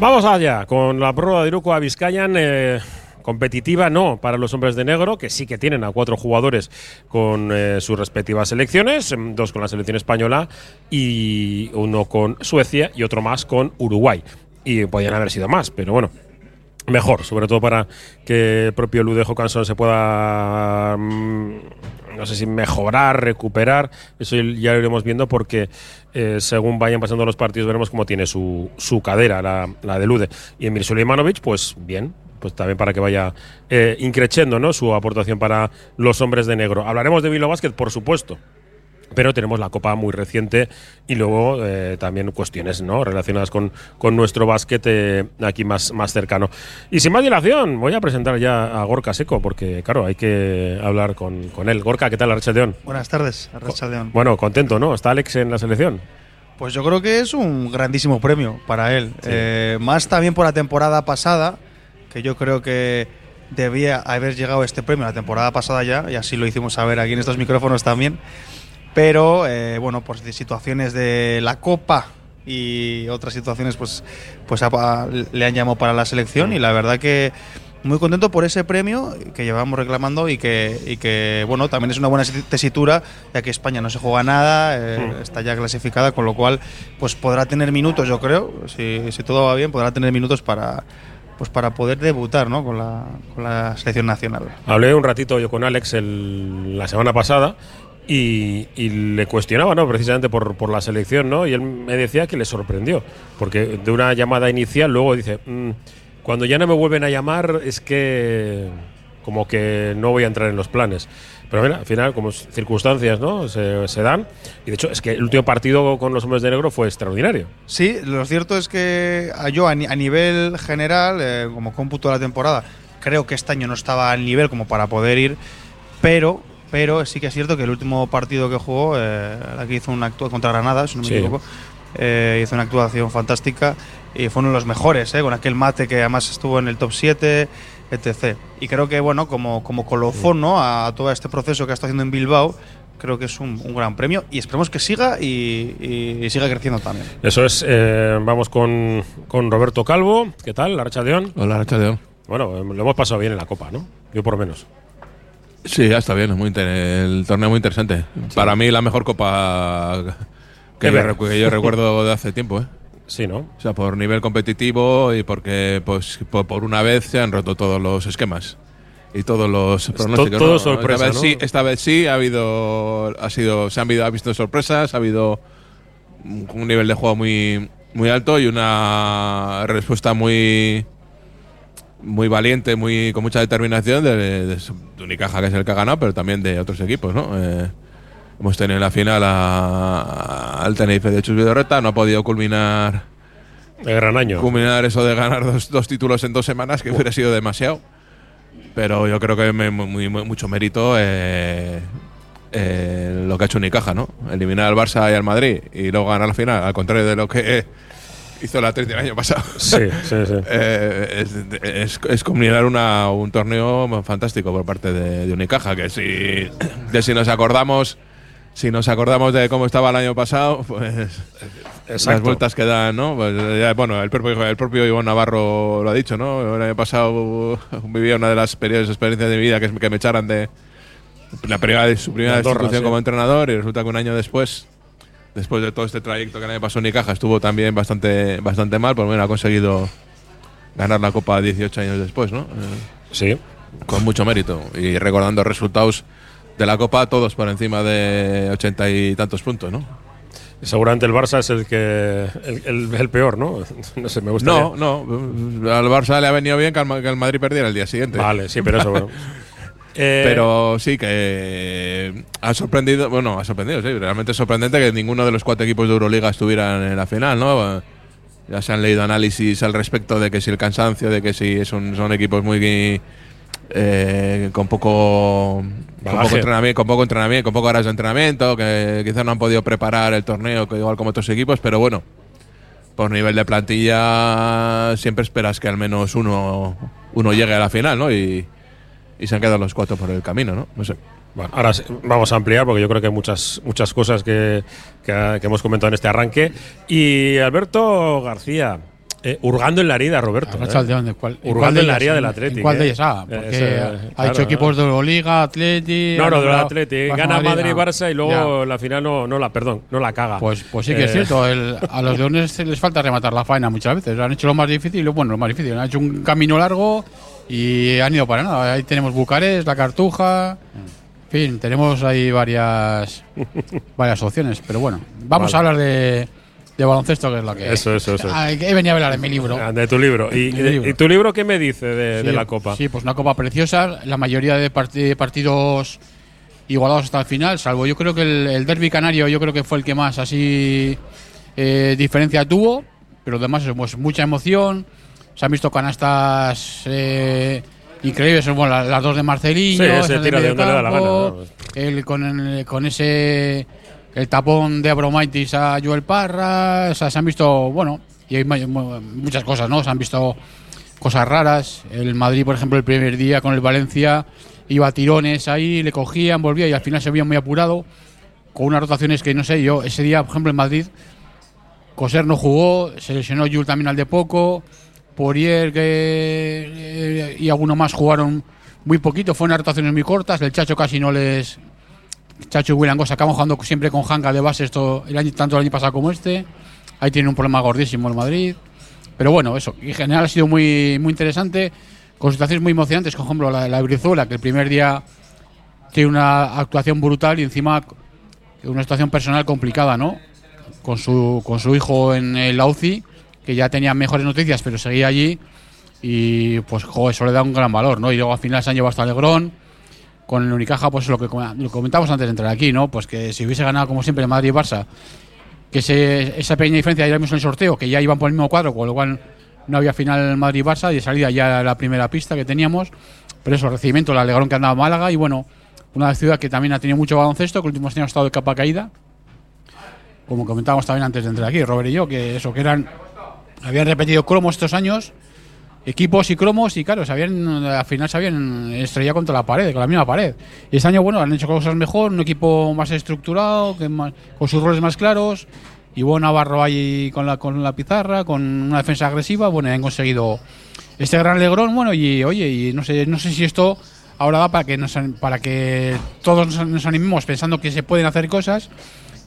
Vamos allá con la prueba de Iruko a Vizcayan. Eh, competitiva no para los hombres de negro, que sí que tienen a cuatro jugadores con eh, sus respectivas selecciones, em, dos con la selección española y uno con Suecia y otro más con Uruguay. Y podían haber sido más, pero bueno, mejor, sobre todo para que el propio Ludejo Cansón se pueda, mm, no sé si mejorar, recuperar. Eso ya lo iremos viendo porque eh, según vayan pasando los partidos veremos cómo tiene su, su cadera, la, la de Lude. Y Emir Suleimanovic, pues bien, pues también para que vaya eh, increciendo ¿no? su aportación para los hombres de negro. Hablaremos de Vilo Basket, por supuesto, pero tenemos la Copa muy reciente y luego eh, también cuestiones ¿no? relacionadas con, con nuestro básquet eh, aquí más, más cercano. Y sin más dilación, voy a presentar ya a Gorka Seco, porque claro, hay que hablar con, con él. Gorka, ¿qué tal, Arrachaldeón? Buenas tardes, Arrachaldeón. Bueno, contento, ¿no? ¿Está Alex en la selección? Pues yo creo que es un grandísimo premio para él. Eh, más también por la temporada pasada, que yo creo que debía haber llegado este premio la temporada pasada ya, y así lo hicimos saber aquí en estos micrófonos también pero eh, bueno, por situaciones de la Copa y otras situaciones, pues, pues le han llamado para la selección y la verdad que muy contento por ese premio que llevamos reclamando y que, y que bueno, también es una buena tesitura, ya que España no se juega nada, eh, está ya clasificada, con lo cual pues podrá tener minutos, yo creo, si, si todo va bien, podrá tener minutos para, pues para poder debutar ¿no? con, la, con la selección nacional. Hablé un ratito yo con Alex el, la semana pasada y, le cuestionaba, ¿no? Precisamente por, por, la selección, ¿no? Y él me decía que le sorprendió, porque de una llamada inicial luego dice, mm, cuando ya no me vuelven a llamar es que como que no voy a entrar en los planes. Pero mira, al final, como circunstancias ¿no? se, se, dan. Y de hecho, es que el último partido con los hombres de negro fue extraordinario. Sí, lo cierto es que yo, a, nivel general, eh, como cómputo de la temporada, creo que este año no estaba al nivel como para poder ir, pero pero sí que es cierto que el último partido que jugó, eh, aquí hizo una actuación contra Granada, si no me equivoco, eh, hizo una actuación fantástica y fue uno de los mejores, eh, con aquel mate que además estuvo en el top 7, etc. Y creo que, bueno, como, como colofón a todo este proceso que está haciendo en Bilbao, creo que es un, gran premio y esperemos que siga y, siga creciendo también. Eso es, eh, vamos con, con, Roberto Calvo. ¿Qué tal, Arracha León? Hola, Arracha León. Bueno, lo hemos pasado bien en la Copa, ¿no? Yo por lo menos. Sí, ya está bien, es muy el torneo muy interesante. Para mí la mejor copa que, yo, recuerdo de hace tiempo, ¿eh? Sí, ¿no? O sea, por nivel competitivo y porque pues por, una vez se han roto todos los esquemas y todos los pronósticos. Todo, sorpresa, esta vez, sí, esta vez sí ha habido ha sido se han ha visto sorpresas, ha habido un nivel de juego muy muy alto y una respuesta muy muy valiente, muy con mucha determinación de, de, Unicaja, que es el que ha ganado, pero también de otros equipos, ¿no? Eh, hemos tenido en la final al Tenerife de Chus Vidorreta, no ha podido culminar. El gran año. Culminar eso de ganar dos, dos títulos en dos semanas, que hubiera sido demasiado. Pero yo creo que me, muy, mucho mérito eh, eh, lo que ha hecho Unicaja, ¿no? Eliminar al Barça y al Madrid y luego ganar la final, al contrario de lo que hizo la 30 el año pasado. Sí, sí, sí. Eh, es, es, una, un torneo fantástico por parte de, Unicaja, que si, de si nos acordamos... Si nos acordamos de cómo estaba el año pasado, pues las vueltas que dan, ¿no? Pues, bueno, el propio, el propio Iván Navarro lo ha dicho, ¿no? El año pasado vivía una de las peores experiencias de mi vida, que es que me echaran de la primera su primera institución como entrenador y resulta que un año después después de todo este trayecto que le pasó en Icaja, estuvo también bastante, bastante mal, por lo menos ha conseguido ganar la Copa 18 años después, ¿no? Sí. Con mucho mérito. Y recordando resultados de la Copa, todos por encima de ochenta y tantos puntos, ¿no? Seguramente el Barça es el que el, peor, ¿no? No sé, me gusta. No, no. Al Barça le ha venido bien que el Madrid perdiera el día siguiente. Vale, sí, pero eso. Bueno. Eh, Pero sí que ha sorprendido, bueno, ha sorprendido, sí, realmente es sorprendente que ninguno de los cuatro equipos de Euroliga estuvieran en la final, ¿no? Ya se han leído análisis al respecto de que si el cansancio, de que si son, son equipos muy eh, con poco con poco entrenamiento, con poco entrenamiento, con poco horas de entrenamiento, que quizás no han podido preparar el torneo igual como otros equipos, pero bueno, por nivel de plantilla siempre esperas que al menos uno uno llegue a la final, ¿no? Y, y se han quedado los cuatro por el camino, ¿no? No sé. Bueno, ahora vamos a ampliar porque yo creo que hay muchas, muchas cosas que, que, hemos comentado en este arranque. Y Alberto García, Eh, hurgando en la herida, Roberto. Eh. de dónde? ¿Cuál- Hurgando cuál de en la ellas? herida del ¿En- Atleti. ¿En cuál de eh. ellas? Ah, porque Ese, ha claro, hecho equipos de Euroliga, Atleti. No, no, del. Barça Gana Madrid, Barça y luego ya. la final no, no la, perdón, no la caga. Pues, pues sí que es Eh, cierto. el- a los leones les falta rematar la faena muchas veces. Han hecho lo más difícil, lo- bueno, lo más difícil. Han hecho un camino largo y han ido para nada. Ahí tenemos Bucarest, la Cartuja. En fin, tenemos ahí varias, varias opciones. Pero bueno, vamos Vale. a hablar de, de baloncesto, que es lo que Eso, eso, eso. Ah, he venido a hablar de mi libro. Ah, De tu libro. ¿Y, Mi libro. y tu libro qué me dice de, la Copa? Sí, pues una copa preciosa. La mayoría de part- partidos igualados hasta el final, salvo yo creo que el, el derby canario, yo creo que fue el que más así eh, diferencia tuvo. Pero además, pues, mucha emoción. Se han visto canastas eh, increíbles. Bueno, la- las dos de Marcelino, Sí, ese tira de donde le da la mediocampo, gana, el, con, el- con ese el tapón de Abromaitis a Joel Parra. O sea, se han visto, bueno, y hay mu- mu- muchas cosas, ¿no? Se han visto cosas raras. El Madrid, por ejemplo, el primer día con el Valencia iba a tirones ahí, le cogían, volvía y al final se veía muy apurado. Con unas rotaciones que no sé, yo ese día, por ejemplo, en Madrid, Coser no jugó, se lesionó Yul también al de poco, Poirier que, eh, y alguno más jugaron muy poquito, fueron rotaciones muy cortas, el Chacho casi no les... Chacho y William acaban jugando siempre con Hanga de base esto, el año, tanto el año pasado como este. Ahí tiene un problema gordísimo el Madrid. Pero bueno, eso, en general ha sido muy, muy interesante, con situaciones muy emocionantes, por ejemplo la, la Brizuela, que el primer día tiene una actuación brutal y encima una situación personal complicada, ¿no? Con su, con su hijo en el UCI, que ya tenía mejores noticias, pero seguía allí y pues jo, eso le da un gran valor, ¿no? Y luego al final se han llevado hasta Legrón. Con el Unicaja, pues lo que lo comentamos antes de entrar aquí, ¿no? Pues que si hubiese ganado como siempre el Madrid y Barça, que ese- esa pequeña diferencia ya vimos en el sorteo, que ya iban por el mismo cuadro, con lo cual no había final Madrid-Barça y salida ya la primera pista que teníamos. Pero eso, recibimiento, el alegrón que andaba Málaga y bueno, una ciudad que también ha tenido mucho baloncesto, que últimos años ha estado de capa caída. Como comentábamos también antes de entrar aquí, Robert y yo, que eso, que eran. Habían repetido cromos estos años, equipos y cromos, y claro, se habían, al final se habían estrellado contra la pared, con la misma pared. Y este año, bueno, han hecho cosas mejor, un equipo más estructurado, que más- con sus roles más claros. Y bueno, Navarro ahí con la, con la pizarra, con una defensa agresiva, bueno, han conseguido este gran Legrón, bueno, y oye, y no sé, no sé si esto ahora da para que nos, para que todos nos animemos pensando que se pueden hacer cosas,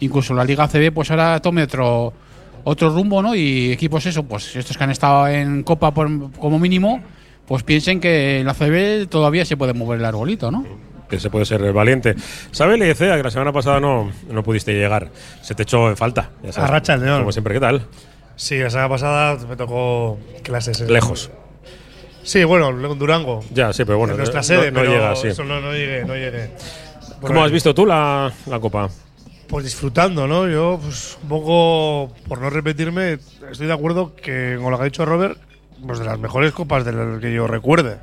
incluso la Liga CB pues ahora tome otro otro rumbo, ¿no? Y equipos eso, pues estos que han estado en Copa por- como mínimo, pues piensen que en la CB todavía se puede mover el arbolito, ¿no? Que se puede ser valiente. ¿Sabe, Lecea, que la semana pasada no, no pudiste llegar? Se te echó en falta. ya sabes. Arracha el león. Como siempre, ¿qué tal? Sí, la semana pasada me tocó clases. en- Lejos. Sí, bueno, Durango. Ya, sí, pero bueno. en nuestra no- sede, no, pero llega, sí. eso no, no llegué, no llegué. ¿Cómo has visto tú la, la Copa? Pues disfrutando, ¿no? Yo, pues, un poco, por no repetirme, estoy de acuerdo que con lo que ha dicho Robert, pues de las mejores copas de las que yo recuerde.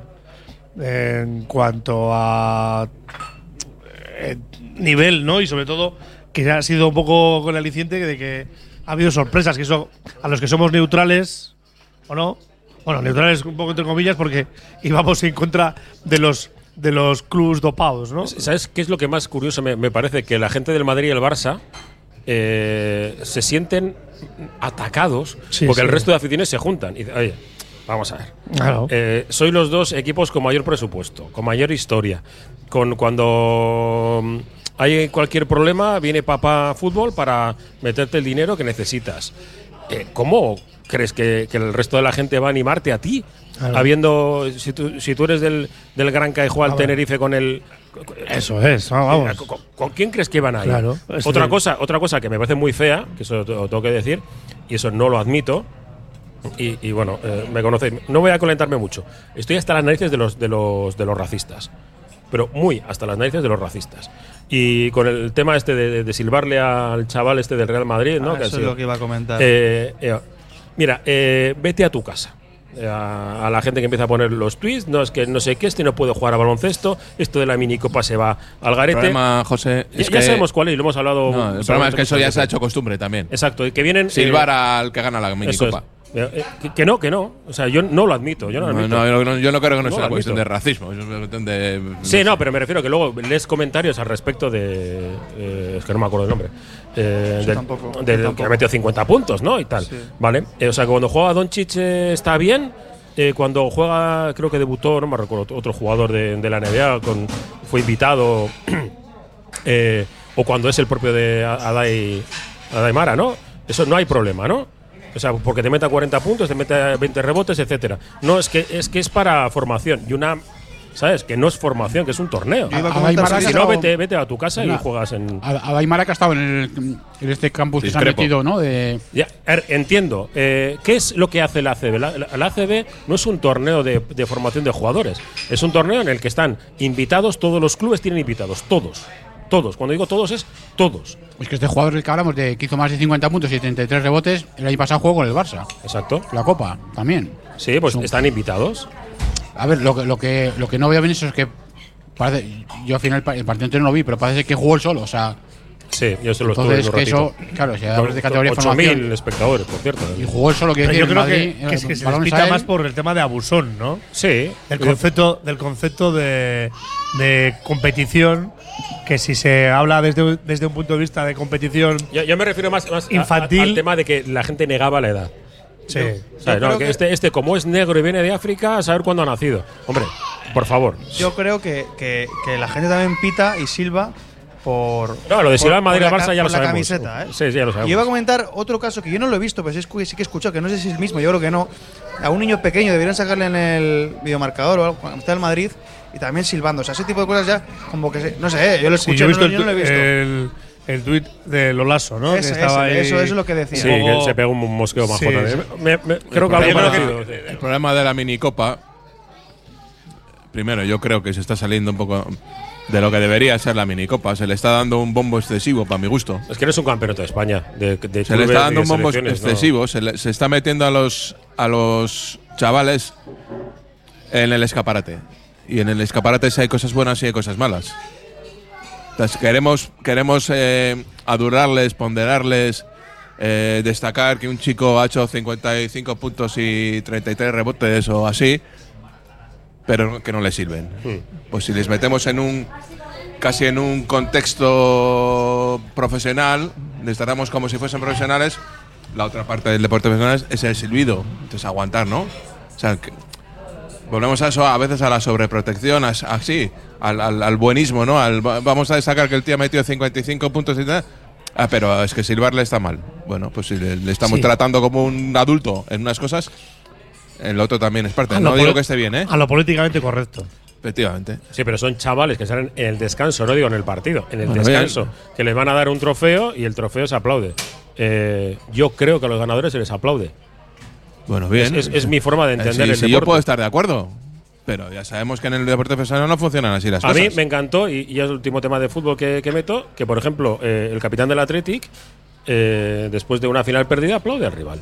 En cuanto a eh, nivel, ¿no? Y sobre todo que ha sido un poco con el aliciente de que ha habido sorpresas, que eso a los que somos neutrales, ¿o no? Bueno, neutrales un poco entre comillas porque íbamos en contra de los de los clubs dopados, ¿no? ¿Sabes qué es lo que más curioso me, me parece? Que la gente del Madrid y el Barça eh, se sienten atacados Sí, porque el resto de aficiones se juntan. Y dicen, oye, vamos a ver. Claro. Eh, soy los dos equipos con mayor presupuesto, con mayor historia. Con cuando mm, hay cualquier problema, viene Papá Fútbol para meterte el dinero que necesitas. Eh, ¿Cómo crees que, que el resto de la gente va a animarte a ti? Claro. Habiendo, si tú, si tú eres del, del Gran juega al. Tenerife con el. Eso es, ah, vamos. ¿Con, con quién crees que van a ir? Claro, Otra cosa, otra cosa que me parece muy fea, que eso lo tengo que decir, y eso no lo admito. Y, y bueno, eh, me conocéis. No voy a calentarme mucho. Estoy hasta las narices de los, de los, de los racistas. Pero muy hasta las narices de los racistas. Y con el tema este de, de silbarle al chaval este del Real Madrid, ¿no? Ah, Que eso es lo que iba a comentar. eh, eh, mira, eh, vete a tu casa. Eh, A, a la gente que empieza a poner los tweets, no es que no sé qué, este no puede jugar a baloncesto, esto de la minicopa se va al El garete. problema, José, Ya- es ya que, sabemos cuál es, y lo hemos hablado. no, el problema es que eso ya se ha hecho costumbre también. Exacto, y que vienen. Silbar eh, al que gana la eso minicopa. es. Eh, que, no, que no. O sea, yo no lo admito. Yo no lo No, admito. no, yo, no- yo no creo que no, No, sea lo cuestión de racismo, es una cuestión de. Sí, no, pero me refiero que luego lees comentarios al respecto de. eh, es que no me acuerdo el nombre. Eh, Yo del, tampoco, yo del que ha metido 50 puntos, ¿no? Y tal. Sí. Vale. Eh, o sea, que cuando juega Doncic eh, está bien. Eh, cuando juega, creo que debutó, no me recuerdo, otro jugador de, de la NBA, con, fue invitado. eh, o cuando es el propio de Adai, Adai Mara, ¿no? Eso no hay problema, ¿no? O sea, porque te meta 40 puntos, te mete 20 rebotes, etcétera. No, es que es que es para formación. Y una. ¿Sabes? Que no es formación, que es un torneo. Yo iba a si- no, vete, vete a tu casa y juegas en. A, a Daimara que ha estado en, el- en este campus que se ha Discrepo. metido, ¿no? De, Ya, entiendo. Eh, ¿Qué es lo que hace la ACB? La, la- la ACB no es un torneo de, de formación de jugadores. Es un torneo en el que están invitados, todos los clubes tienen invitados. Todos. Todos. Cuando digo todos es todos. es que este jugador que hablamos, de, que hizo más de 50 puntos y 33 rebotes, el año pasado jugó con el Barça. Exacto. La Copa, también. Sí, pues están invitados. A ver, lo que, lo que, lo que no veo bien eso es que parece, yo al final el partido entero no lo vi, pero parece que jugó él solo. O sea, Sí, yo se lo estuve entonces que eso, claro, si hablas de categoría de 8.000 formación espectadores, por cierto. y jugó solo, quiere Pero yo creo Madrid, que, que es eh, que se despita a más por el tema de abusón, ¿no? Sí. Del concepto, del concepto de, de competición, que si se habla desde, desde un punto de vista de competición, Yo, yo me refiero más, más a- Infantil. a- al tema de que la gente negaba la edad. sí. O sea, no, que que- este, este, como es negro y viene de África, a saber cuándo ha nacido. Hombre, por favor. Yo creo que, que- que la gente también pita y silba por. No, lo de por- en Madrid la Barça ya lo sabemos. camiseta, ¿eh? Sí, sí, ya lo sabemos. Y iba a comentar otro caso que yo no lo he visto, pero sí, sí que he escuchado, que no sé si es el mismo, yo creo que no. A un niño pequeño deberían sacarle en el videomarcador o algo, cuando está en Madrid, y también silbando. O sea, ese tipo de cosas ya, como que. se- no sé, ¿eh? yo lo Sí, yo he no, visto yo no lo he visto. el, el tuit de Lolaso, ¿no? Ese, que estaba ese, ahí eso, eso es lo que decía. Sí, que se pegó un mosqueo majón. Sí, sí. Me- me- creo que el, algo problema, parecido. sí. el problema de la minicopa. Primero, yo creo que se está saliendo un poco de lo que debería ser la minicopa. Se le está dando un bombo excesivo, para mi gusto. Es que no es un campeonato de España. De, de Se le está dando un bombo selecciones, ¿no? excesivo. Se, le- se está metiendo a los, a los chavales en el escaparate. Y en el escaparate sí hay cosas buenas y hay cosas malas. Entonces, queremos, queremos eh, adurarles, ponderarles, eh, destacar que un chico ha hecho 55 puntos y 33 rebotes o así, pero que no le sirven. Pues si les metemos en un casi en un contexto profesional, les tratamos como si fuesen profesionales, la otra parte del deporte profesional es el silbido. Entonces aguantar, ¿no? O sea, que- volvemos a eso, a veces a la sobreprotección, as- así, al, al- al buenismo, ¿no? Al, va- vamos a destacar que el tío ha metido 55 puntos y tal. Ah, pero es que silbarle está mal. Bueno, pues si le, le estamos Sí. tratando como un adulto en unas cosas, el otro también es parte. A No digo que esté bien, ¿eh? A lo políticamente correcto. Efectivamente. Sí, pero son chavales que salen en el descanso, no digo en el partido, en el Bueno, descanso, que les van a dar un trofeo y el trofeo se aplaude. Eh, yo creo que a los ganadores se les aplaude. Bueno, bien. Es, es- es mi forma de Eh, entender sí, el sí, yo deporte. puedo estar de acuerdo. Pero ya sabemos que en el deporte profesional no funcionan así las A cosas. mí me encantó, y, y es el último tema de fútbol que, que meto, que por ejemplo eh, el capitán del Athletic, eh, después de una final perdida, aplaude al rival.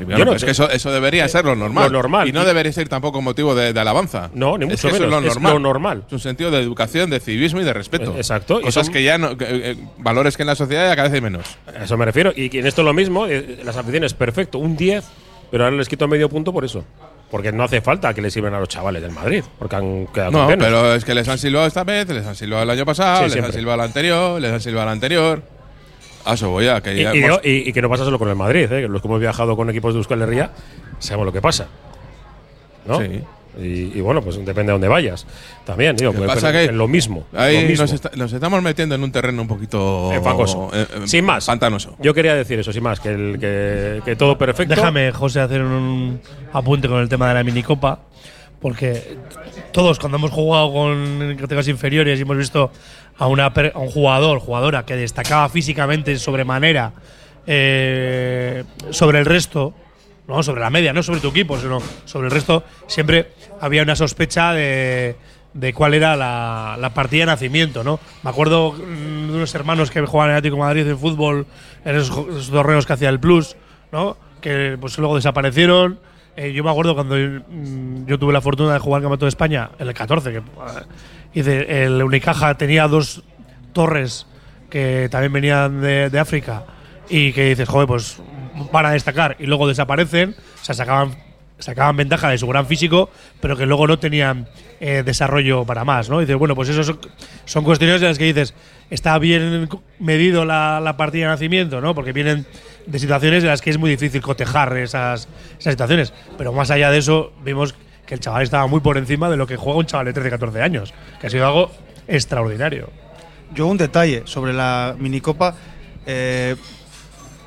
Sí, claro, no es te- que eso, eso debería ser lo normal. Lo normal. Y no debería ser tampoco motivo de, de alabanza. No, ni Es mucho que eso menos, Es es lo normal. lo normal. Es un sentido de educación, de civismo y de respeto. Eh, exacto, Cosas son- que ya no. que, eh, valores que en la sociedad ya cada vez hay menos. A eso me refiero. Y que en esto es lo mismo, eh, las aficiones, perfecto, un 10, pero ahora les quito medio punto por eso. Porque no hace falta que les sirvan a los chavales del Madrid, porque han quedado No, pero es que les han silbado esta vez, les han silbado el año pasado, Sí, les siempre. han silbado el anterior, les han silbado el anterior. A eso voy a que Y, y hemos- digo- y- y que no pasa solo con el Madrid, ¿eh? que los que hemos viajado con equipos de Euskal Herria sabemos lo que pasa. ¿no? Sí. Y, y bueno, pues depende de dónde vayas. También, digo, pues, pasa que lo mismo. Ahí lo mismo. nos, está- nos estamos metiendo en un terreno un poquito. Eh, fangoso. eh, eh, sin más. Pantanoso. Yo quería decir eso, sin más, que, el, que, que todo perfecto. Déjame, José, hacer un apunte con el tema de la minicopa. Porque todos, cuando hemos jugado con categorías inferiores y hemos visto a, una, a un jugador, jugadora que destacaba físicamente sobremanera eh, sobre el resto, no sobre la media, no sobre tu equipo, sino sobre el resto, siempre había una sospecha de, de cuál era la, la partida de nacimiento, ¿no? Me acuerdo mm, de unos hermanos que jugaban en Atlético Madrid en fútbol, en esos, esos torneos que hacía el Plus, ¿no? Que pues luego desaparecieron. Eh, yo me acuerdo cuando mm, yo tuve la fortuna de jugar el Campeonato de España, en el 14, que eh, el Unicaja tenía dos torres que también venían de, de África y que dices, joder, pues van a destacar y luego desaparecen, o sea, sacaban, sacaban ventaja de su gran físico, pero que luego no tenían eh, desarrollo para más, ¿no? Y dices, bueno, pues eso son, son cuestiones de las que dices, está bien medido la, la partida de nacimiento, ¿no? Porque vienen de situaciones en las que es muy difícil cotejar esas, esas situaciones. Pero más allá de eso, vimos que el chaval estaba muy por encima de lo que juega un chaval de 13, 14 años, que ha sido algo extraordinario. Yo un detalle sobre la minicopa. eh,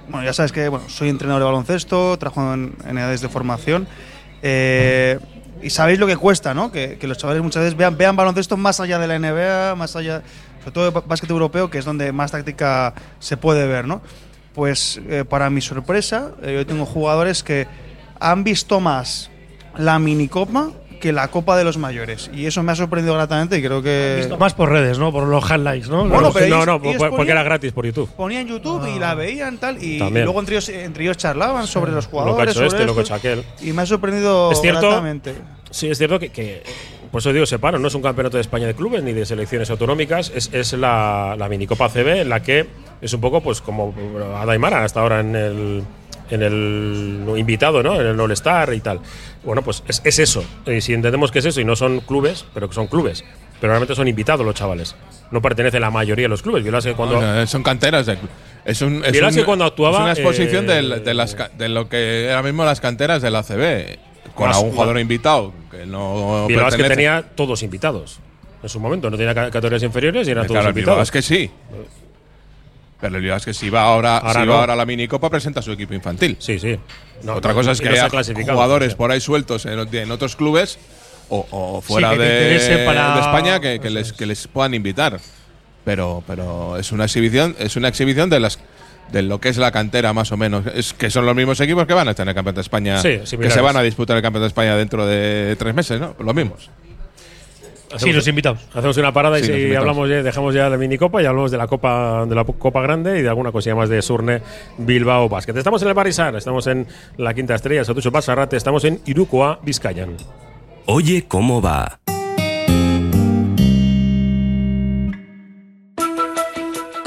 bueno, ya sabes que bueno, soy entrenador de baloncesto, trabajo en, edades de formación. eh, y sabéis lo que cuesta, ¿no? Que, que los chavales muchas veces vean, vean baloncesto más allá de la NBA, más allá, sobre todo de básquet europeo, que es donde más táctica se puede ver, ¿no? Pues eh, para mi sorpresa, eh, yo tengo jugadores que han visto más la minicopa que la Copa de los Mayores. Y eso me ha sorprendido gratamente y creo que. Visto más por redes, ¿no? Por los highlights, ¿no? Bueno, Los- pero no, ellos- no, ellos por- porque ponían- era gratis por YouTube. Ponían YouTube y la veían tal y, También. luego entre ellos, entre ellos charlaban sobre los Lo que ha jugadores. hecho sobre este, lo que ha hecho aquel. Y me ha sorprendido Es cierto- gratamente. Sí, es cierto que, que por eso digo separo, no es un campeonato de España de clubes ni de selecciones autonómicas, es, es la, la minicopa CB en la que es un poco pues como Adaimara hasta ahora en el en el invitado, ¿no? En el All-Star y tal. Bueno, pues es, es eso. Y si entendemos que es eso y no son clubes, pero que son clubes, pero realmente son invitados los chavales. No pertenece la mayoría de los clubes. Violas que cuando son canteras de es un, es Vieras un- que cuando actuaba, es una exposición eh, del- de, las, de lo que ahora mismo las canteras de la ACB con algún jugador invitado que no Bilbao es que tenía todos invitados. En su momento no tenía ca- categorías inferiores y eran Eh, todos Claro, invitados. es que sí. Pero el es que si va ahora, Ahora si no. va ahora a la minicopa presenta su equipo infantil. Sí, sí. No, Otra no, cosa es que haya jugadores por ahí sueltos en, en otros clubes o, o fuera que te de, para- de España que, que les, es. que les puedan invitar. Pero, pero es una exhibición, es una exhibición de las de lo que es la cantera más o menos. Es que son los mismos equipos que van a estar en el campeonato de España, Sí, que se van a disputar el campeonato de España dentro de tres meses, ¿no? Los mismos. Sí, los invitados. Hacemos una parada Sí, y nos si invitamos. hablamos ya, dejamos ya la minicopa y hablamos de la copa de la copa grande y de alguna cosilla más de Surne Bilbao Basket. Estamos en el Barisar, estamos en la quinta estrella, Satucho Basarrate, estamos en Irukoa, Vizcayan. Oye, ¿cómo va?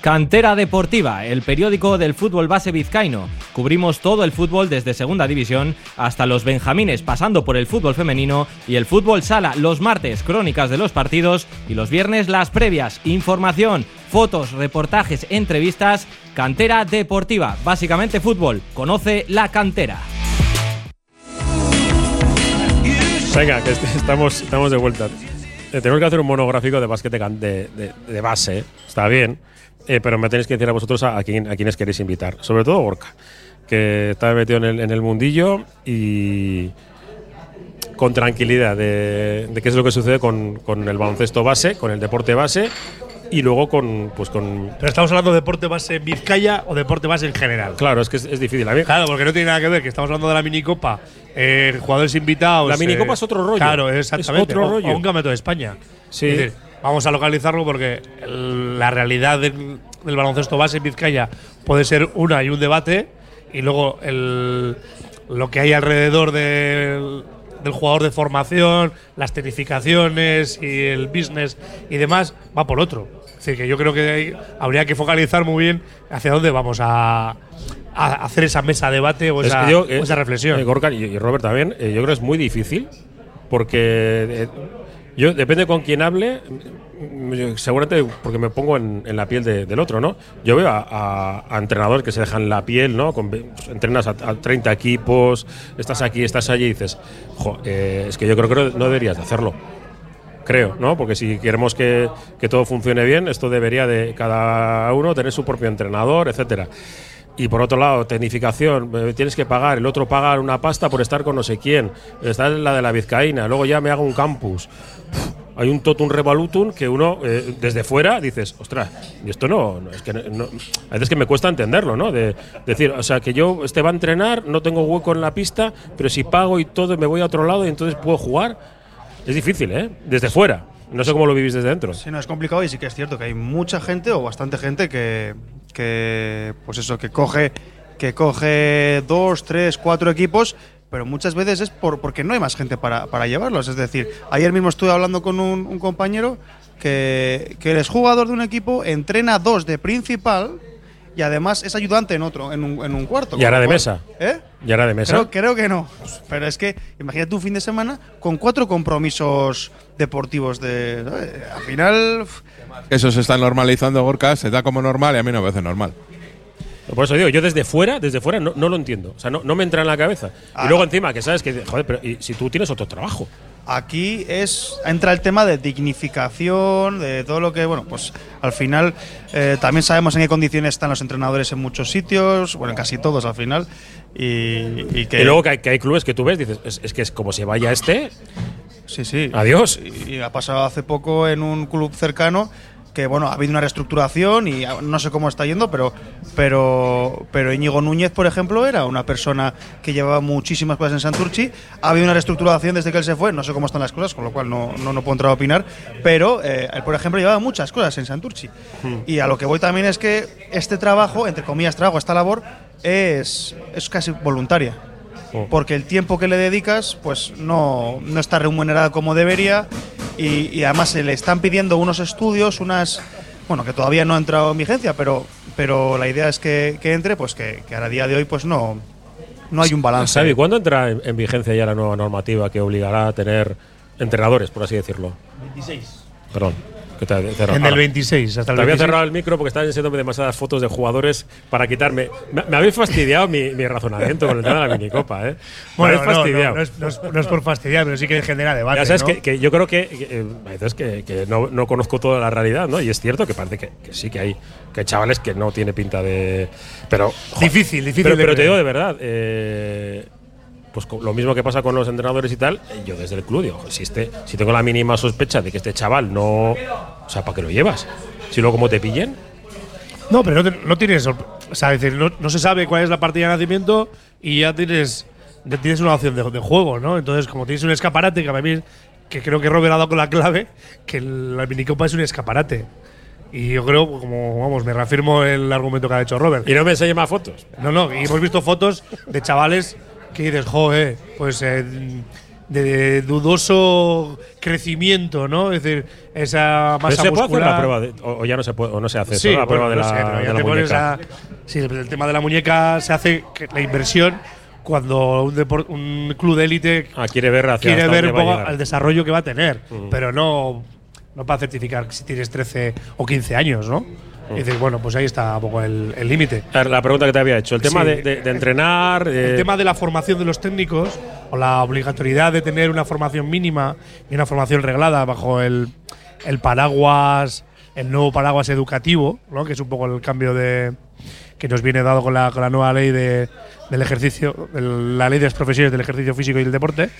Cantera Deportiva, el periódico del fútbol base vizcaíno. Cubrimos todo el fútbol desde Segunda División hasta los Benjamines, pasando por el fútbol femenino y el fútbol sala. Los martes, crónicas de los partidos y los viernes, las previas. Información, fotos, reportajes, entrevistas. Cantera Deportiva, básicamente fútbol. Conoce la cantera. Venga, que est- estamos, estamos de vuelta. Eh, tenemos que hacer un monográfico de básquet de, de- base. Está bien. Eh, pero me tenéis que decir a vosotros a, a quién, a quienes queréis invitar. Sobre todo Gorka, que está metido en el, en el mundillo y con tranquilidad de, de qué es lo que sucede con, con el baloncesto base, con el deporte base y luego con, pues con. Pero estamos hablando de deporte base en Vizcaya o deporte base en general. Claro, es que es, es difícil. A mí, Claro, porque no tiene nada que ver, que estamos hablando de la minicopa, eh, jugadores invitados. La minicopa eh, es otro rollo. Claro, Es exactamente. otro o- rollo. O un campeonato de España. Sí. Es decir, vamos a localizarlo porque el- la realidad del, del baloncesto base en Vizcaya puede ser una y un debate, y luego el, lo que hay alrededor del, del jugador de formación, las tecnificaciones y el business y demás va por otro. Es decir, que yo creo que ahí habría que focalizar muy bien hacia dónde vamos a, a hacer esa mesa de debate o Es esa, o eh, esa reflexión. eh, Gorka y, y Robert también, eh, yo creo que es muy difícil porque yo depende con quién hable, mm, seguramente porque me pongo en, la piel de- del otro, ¿no? Yo veo a, a- entrenadores que se dejan la piel, ¿no? Con pues, entrenas a, a 30 equipos, estás aquí, estás allí y dices, "Jo, eh, es que yo creo que no deberías de hacerlo. Creo, ¿no? Porque si queremos que, que todo funcione bien, esto debería de cada uno tener su propio entrenador, etcétera. Y por otro lado, tecnificación, eh, tienes que pagar, el otro paga una pasta por estar con no sé quién, está en la de la Vizcaína, luego ya me hago un campus. Hay un totum revolutum que uno eh, desde fuera dices, ostras, y esto no, es que no- a veces que me cuesta entenderlo, ¿no? De decir, o sea, que yo este va a entrenar, no tengo hueco en la pista, pero si pago y todo me voy a otro lado y entonces puedo jugar. Es difícil, ¿eh? Desde fuera. No sé cómo lo vivís desde dentro. Sí, no, es complicado y sí que es cierto que hay mucha gente o bastante gente que, que pues eso, que coge, que coge dos, tres, cuatro equipos, pero muchas veces es por, porque no hay más gente para, para llevarlos. Es decir, ayer mismo estuve hablando con un, un compañero que, que él es jugador de un equipo, entrena dos de principal y además es ayudante en otro, en un, en un cuarto. Y ahora de mesa. ¿Eh? ¿Y ahora de mesa? Creo, creo que no. Pero es que imagínate un fin de semana con cuatro compromisos deportivos de. ¿sabes? Al final. Eso se está normalizando, Gorka, se da como normal y a mí no me parece normal. Por eso digo, yo desde fuera, desde fuera no, no lo entiendo. O sea, no, no me entra en la cabeza. Ah. Y luego encima, que sabes que, joder, pero y si tú tienes otro trabajo. Aquí es entra el tema de dignificación, de todo lo que, bueno, pues al final eh, también sabemos en qué condiciones están los entrenadores en muchos sitios, bueno, en casi todos al final, y, y que. Y luego que hay, que hay clubes que tú ves, dices, es, es que es como se vaya este, Sí, sí. adiós. Y ha pasado hace poco en un club cercano que bueno, ha habido una reestructuración y no sé cómo está yendo, pero pero pero Íñigo Núñez, por ejemplo, era una persona que llevaba muchísimas cosas en Santurchi. Ha habido una reestructuración desde que él se fue, no sé cómo están las cosas, con lo cual no, no, no puedo entrar a opinar, pero eh, él, por ejemplo, llevaba muchas cosas en Santurchi. Y a lo que voy también es que este trabajo, entre comillas trabajo, esta labor, es, es casi voluntaria. Porque el tiempo que le dedicas pues no, no está remunerado como debería y, y además se le están pidiendo unos estudios, unas bueno que todavía no ha entrado en vigencia, pero pero la idea es que, que entre, pues que, que a día de hoy pues no no hay un balance. Xavi, ¿cuándo entra en, en vigencia ya la nueva normativa que obligará a tener entrenadores, por así decirlo? 26. Perdón, que te. En el Ahora, 26, hasta el Te había 26. cerrado el micro porque estaban enseñándome demasiadas fotos de jugadores para quitarme. Me, me habéis fastidiado mi, mi razonamiento con el tema de la minicopa, ¿eh? Me Bueno, habéis no, fastidiado. no es, no es- no es por fastidiar, pero sí que genera debate. Ya sabes que, que yo creo que, que, eh, que, no, no conozco toda la realidad, ¿no? Y es cierto que parece que, sí que hay, que hay chavales que no tiene pinta de. Pero. joder, Difícil, difícil Pero, te digo de verdad, eh, pues lo mismo que pasa con los entrenadores y tal, yo desde el club digo, si, este, si tengo la mínima sospecha de que este chaval no. O sea, ¿para qué lo llevas? Si luego como te pillen. No, pero no, te- no tienes. O sea, es decir, no, no se sabe cuál es la partida de nacimiento y ya tienes, tienes una opción de, de juego, ¿no? Entonces, como tienes un escaparate, que a mí, que creo que Robert ha dado con la clave, que la minicopa es un escaparate. Y yo creo, como vamos, me reafirmo el argumento que ha hecho Robert. Y no me enseñe más fotos. No, no, y hemos visto fotos de chavales que dices, joder, pues eh, de dudoso crecimiento, ¿no? Es decir, esa masa se puede hacer muscular. la prueba de- o, o ya no se puede o no se hace Sí, la prueba de la, sé, de muñeca. a- sí, el tema de la muñeca se hace la inversión cuando un, depor- un club de élite Ah, quiere ver hacia quiere ver el desarrollo que va a tener, pero no, no para certificar si tienes 13 o 15 años, ¿no? Y dices, bueno, pues ahí está un poco el límite. La pregunta que te había hecho, el tema Sí. de, de- de entrenar. El eh, tema de la formación de los técnicos o la obligatoriedad de tener una formación mínima y una formación reglada bajo el, el paraguas, el nuevo paraguas educativo, ¿no? que es un poco el cambio de que nos viene dado con la, con la nueva ley de, del ejercicio, el- la ley de las profesiones del ejercicio físico y el deporte,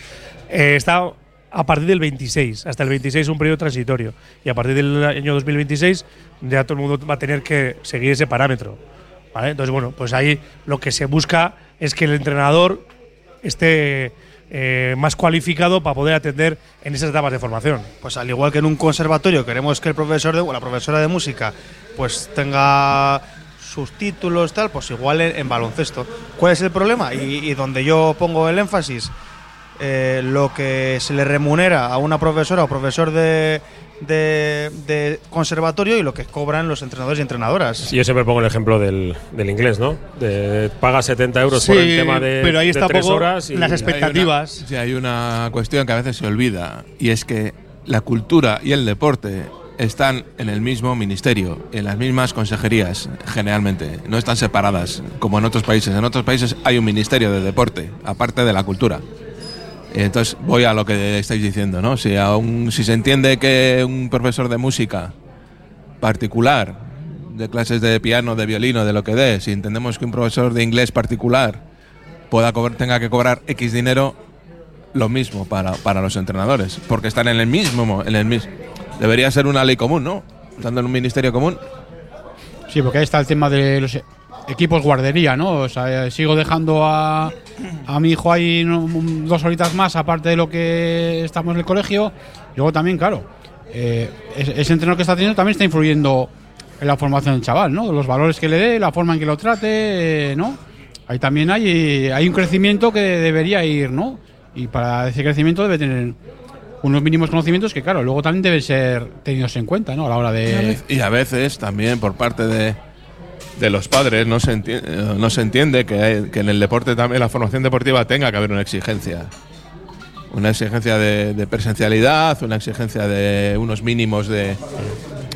eh, está a partir del 26. Hasta el 26 es un periodo transitorio. Y a partir del año 2026 ya todo el mundo va a tener que seguir ese parámetro. Entonces, bueno, pues ahí lo que se busca es que el entrenador esté eh, más cualificado para poder atender en esas etapas de formación. Pues al igual que en un conservatorio queremos que el profesor de, o la profesora de música pues tenga sus títulos tal, pues igual en, en baloncesto. ¿Cuál es el problema? Y, y donde yo pongo el énfasis, eh, lo que se le remunera a una profesora o profesor de, de- de conservatorio y lo que cobran los entrenadores y entrenadoras. Yo siempre pongo el ejemplo del, del inglés, ¿no? De, paga 70 euros por el tema de, pero ahí de está un tres poco horas y las Hay una- expectativas. sí, hay una cuestión que a veces se olvida y es que la cultura y el deporte están en el mismo ministerio, en las mismas consejerías, generalmente. No están separadas, como en otros países. En otros países hay un ministerio de deporte, aparte de la cultura. Entonces voy a lo que estáis diciendo, ¿no? Si, aún, si se entiende que un profesor de música particular, de clases de piano, de violino, de lo que dé, si entendemos que un profesor de inglés particular pueda cobrar- tenga que cobrar X dinero, lo mismo para, para los entrenadores, porque están en el mismo, mo- en el mismo. Debería ser una ley común, ¿no? Estando en un ministerio común. Sí, porque ahí está el tema de los equipos guardería, ¿no? O sea, eh, sigo dejando a, a mi hijo ahí dos horitas más, aparte de lo que estamos en el colegio. Luego también, claro, eh, ese, entrenador que está teniendo también está influyendo en la formación del chaval, ¿no? Los valores que le dé, la forma en que lo trate, eh, ¿no? Ahí también hay, hay un crecimiento que debería ir, ¿no? Y para ese crecimiento debe tener unos mínimos conocimientos que, claro, luego también deben ser tenidos en cuenta, ¿no? A la hora de... Y a veces también por parte de, de los padres no se entiende, no se entiende que, hay- que en el deporte también la formación deportiva tenga que haber una exigencia. Una exigencia de, de presencialidad, una exigencia de unos mínimos de,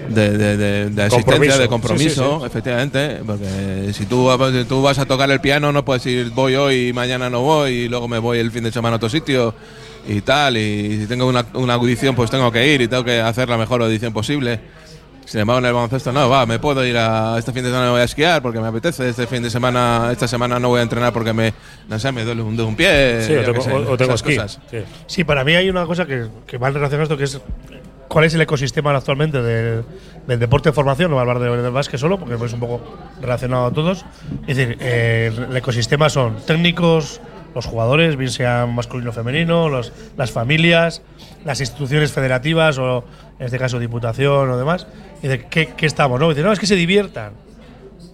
de, de- de- de asistencia, Compromiso. de compromiso, Sí, sí, sí. efectivamente. Porque si tú, tú vas a tocar el piano, no puedes ir voy hoy y mañana no voy y luego me voy el fin de semana a otro sitio y tal. Y si tengo una, una audición, pues tengo que ir y tengo que hacer la mejor audición posible. Sin embargo, en el baloncesto no, va, me puedo ir a este fin de semana voy a esquiar porque me apetece, este fin de semana, esta semana no voy a entrenar porque me, no sé, me duele un, un pie. Sí, o tengo, sé, o- tengo esquí. cosas. Sí. Sí, para mí hay una cosa que, que va en relación a esto, que es cuál es el ecosistema actualmente del, del deporte de formación, no voy a hablar de- del básquet solo, porque es un poco relacionado a todos. Es decir, eh, el ecosistema son técnicos, los jugadores, bien sean masculino o femenino, los- las familias, las instituciones federativas o en este caso diputación o demás. Y de qué, qué estamos, ¿no? Y dice, no, es que se diviertan.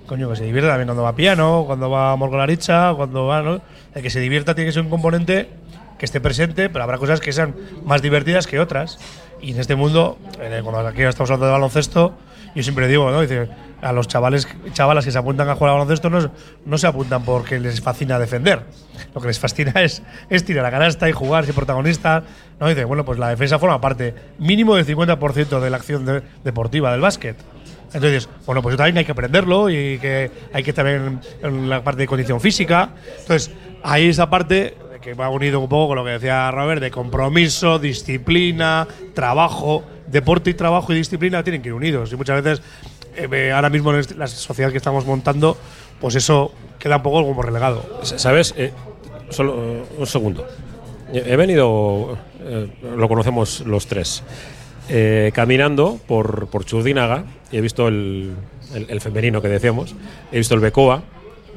Coño, que se divierta también cuando va piano, cuando va morgolaricha, cuando va, ¿no? El que se divierta tiene que ser un componente que esté presente, pero habrá cosas que sean más divertidas que otras. Y en este mundo, cuando aquí estamos hablando de baloncesto, yo siempre digo, ¿no? A los chavales, chavalas que se apuntan a jugar a baloncesto no, no se apuntan porque les fascina defender. Lo que les fascina es, es tirar la canasta y jugar, ser protagonista. ¿no? Dice, bueno, pues la defensa forma parte mínimo del 50% de la acción de- deportiva del básquet. Entonces, bueno, pues también hay que aprenderlo y que hay que también en la parte de condición física. Entonces, ahí esa parte que va unido un poco con lo que decía Robert, de compromiso, disciplina, trabajo, deporte y trabajo y disciplina tienen que ir unidos. Y muchas veces, eh, eh, ahora mismo en este- la sociedad que estamos montando, pues eso queda un poco como relegado. ¿Sabes? Eh, solo un segundo. He venido, eh, lo conocemos los tres, caminando por, por Churdínaga y he visto el, el- el femenino que decíamos, he visto el Becoa,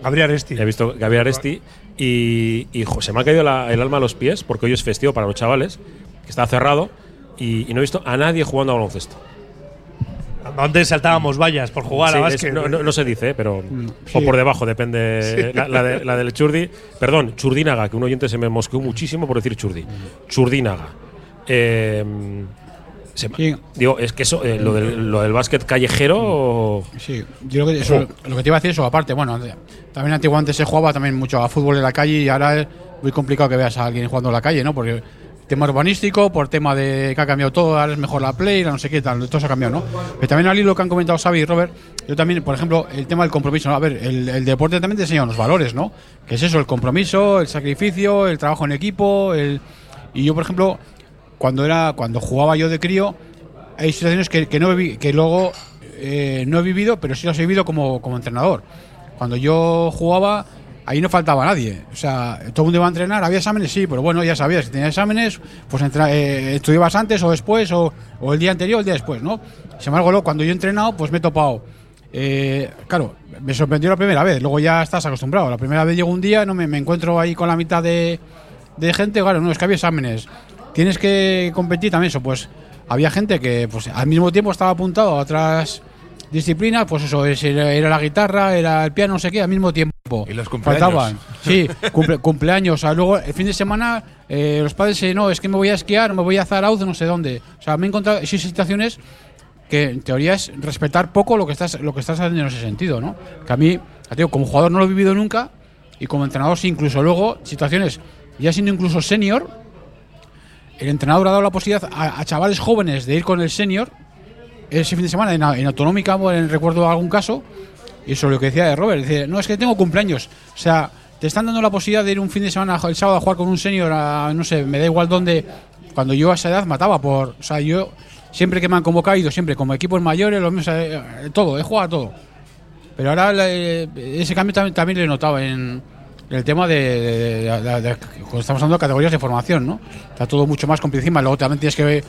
Gabriel Aresti. he visto Gabriel Aresti y, y, jo, se me ha caído la- el alma a los pies porque hoy es festivo para los chavales, que está cerrado y, y no he visto a nadie jugando a baloncesto. Antes saltábamos vallas por jugar Sí, a es- básquet. no, no- no se dice, ¿eh? pero. sí. O por debajo, depende. La, la de- la del Churdi. Perdón, Churdínaga, que un oyente se me mosqueó muchísimo por decir Churdi. Churdínaga. Eh, se me- Sí. Digo, es que eso, eh, lo, del, lo del básquet callejero. Sí, yo creo que eso, lo que te iba a decir eso, aparte, bueno, también antiguamente se jugaba también mucho a fútbol en la calle y ahora es muy complicado que veas a alguien jugando en la calle, ¿no? Porque tema urbanístico, por tema de que ha cambiado todo, ahora es mejor la play, la no sé qué tal, todo se ha cambiado, ¿no? Pero también al hilo que han comentado Xavi y Robert, yo también, por ejemplo, el tema del compromiso, ¿no? A ver, el, el deporte también te enseña unos valores, ¿no? Que es eso, el compromiso, el sacrificio, el trabajo en equipo, el... Y yo, por ejemplo, cuando era cuando jugaba yo de crío, hay situaciones que, que no que luego eh, no he vivido, pero sí las he vivido como, como entrenador. Cuando yo jugaba, ahí no faltaba nadie. O sea, todo el mundo iba a entrenar, había exámenes, sí, pero bueno, ya sabías, si tenías exámenes, pues entra- eh, estudiabas antes o después, o, o el día anterior o el día después, ¿no? Sin embargo, cuando yo he entrenado, pues me he topado. eh, claro, me sorprendió la primera vez, luego ya estás acostumbrado. La primera vez llego un día, no me, me encuentro ahí con la mitad de, de gente, claro, no, es que había exámenes. Tienes que competir también eso, pues había gente que pues al mismo tiempo estaba apuntado a otras disciplinas, pues eso, es- era la guitarra, era el piano, no sé qué, al mismo tiempo. Y los cumpleaños. Faltaban. Sí, cumple- cumpleaños. O sea, luego el fin de semana eh, los padres, eh, no, es que me voy a esquiar, me voy a Zarauz, no sé dónde. O sea, me he encontrado esas situaciones que en teoría es respetar poco lo que estás lo que estás haciendo en ese sentido, ¿no? Que a mí, digo, como jugador no lo he vivido nunca y como entrenador sí, incluso luego situaciones ya siendo incluso senior, el entrenador ha dado la posibilidad a, a chavales jóvenes de ir con el senior ese fin de semana en, en autonómica, en recuerdo algún caso, y eso es lo que decía de Robert, dice, no, es que tengo cumpleaños, o sea, te están dando la posibilidad de ir un fin de semana el sábado a jugar con un senior, a, no sé, me da igual dónde, cuando yo a esa edad mataba por, o sea, yo siempre que me han convocado he ido siempre como equipos mayores, los mismos, eh, eh, todo, he jugado todo. Pero ahora eh, ese cambio también, también lo he notado en el tema de, de- de- de- estamos hablando de categorías de formación, ¿no? Está todo mucho más encima, luego también tienes que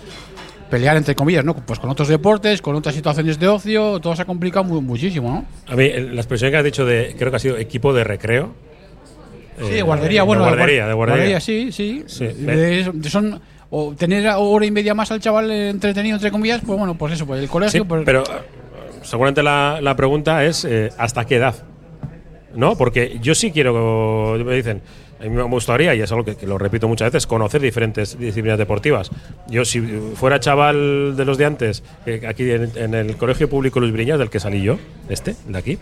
pelear entre comillas, ¿no? Pues con otros deportes, con otras situaciones de ocio, todo se ha complicado mu- muchísimo, ¿no? A mí, la expresión que has dicho de. Creo que ha sido equipo de recreo. Sí, Eh, de guardería, de bueno. guardería, de guardería. sí, sí. Sí, De- de- son, o tener hora y media más al chaval entretenido, entre comillas, pues bueno, pues eso, pues el Sí, colegio. pues- pero eh, seguramente la, la pregunta es eh, ¿hasta qué edad? ¿No? Porque yo sí quiero, me dicen, a mí me gustaría, y es algo que, lo repito muchas veces, conocer diferentes disciplinas deportivas. Yo si fuera chaval de los de antes, eh, aquí en, el Colegio Público Luis Briñas, del que salí yo, este, de aquí,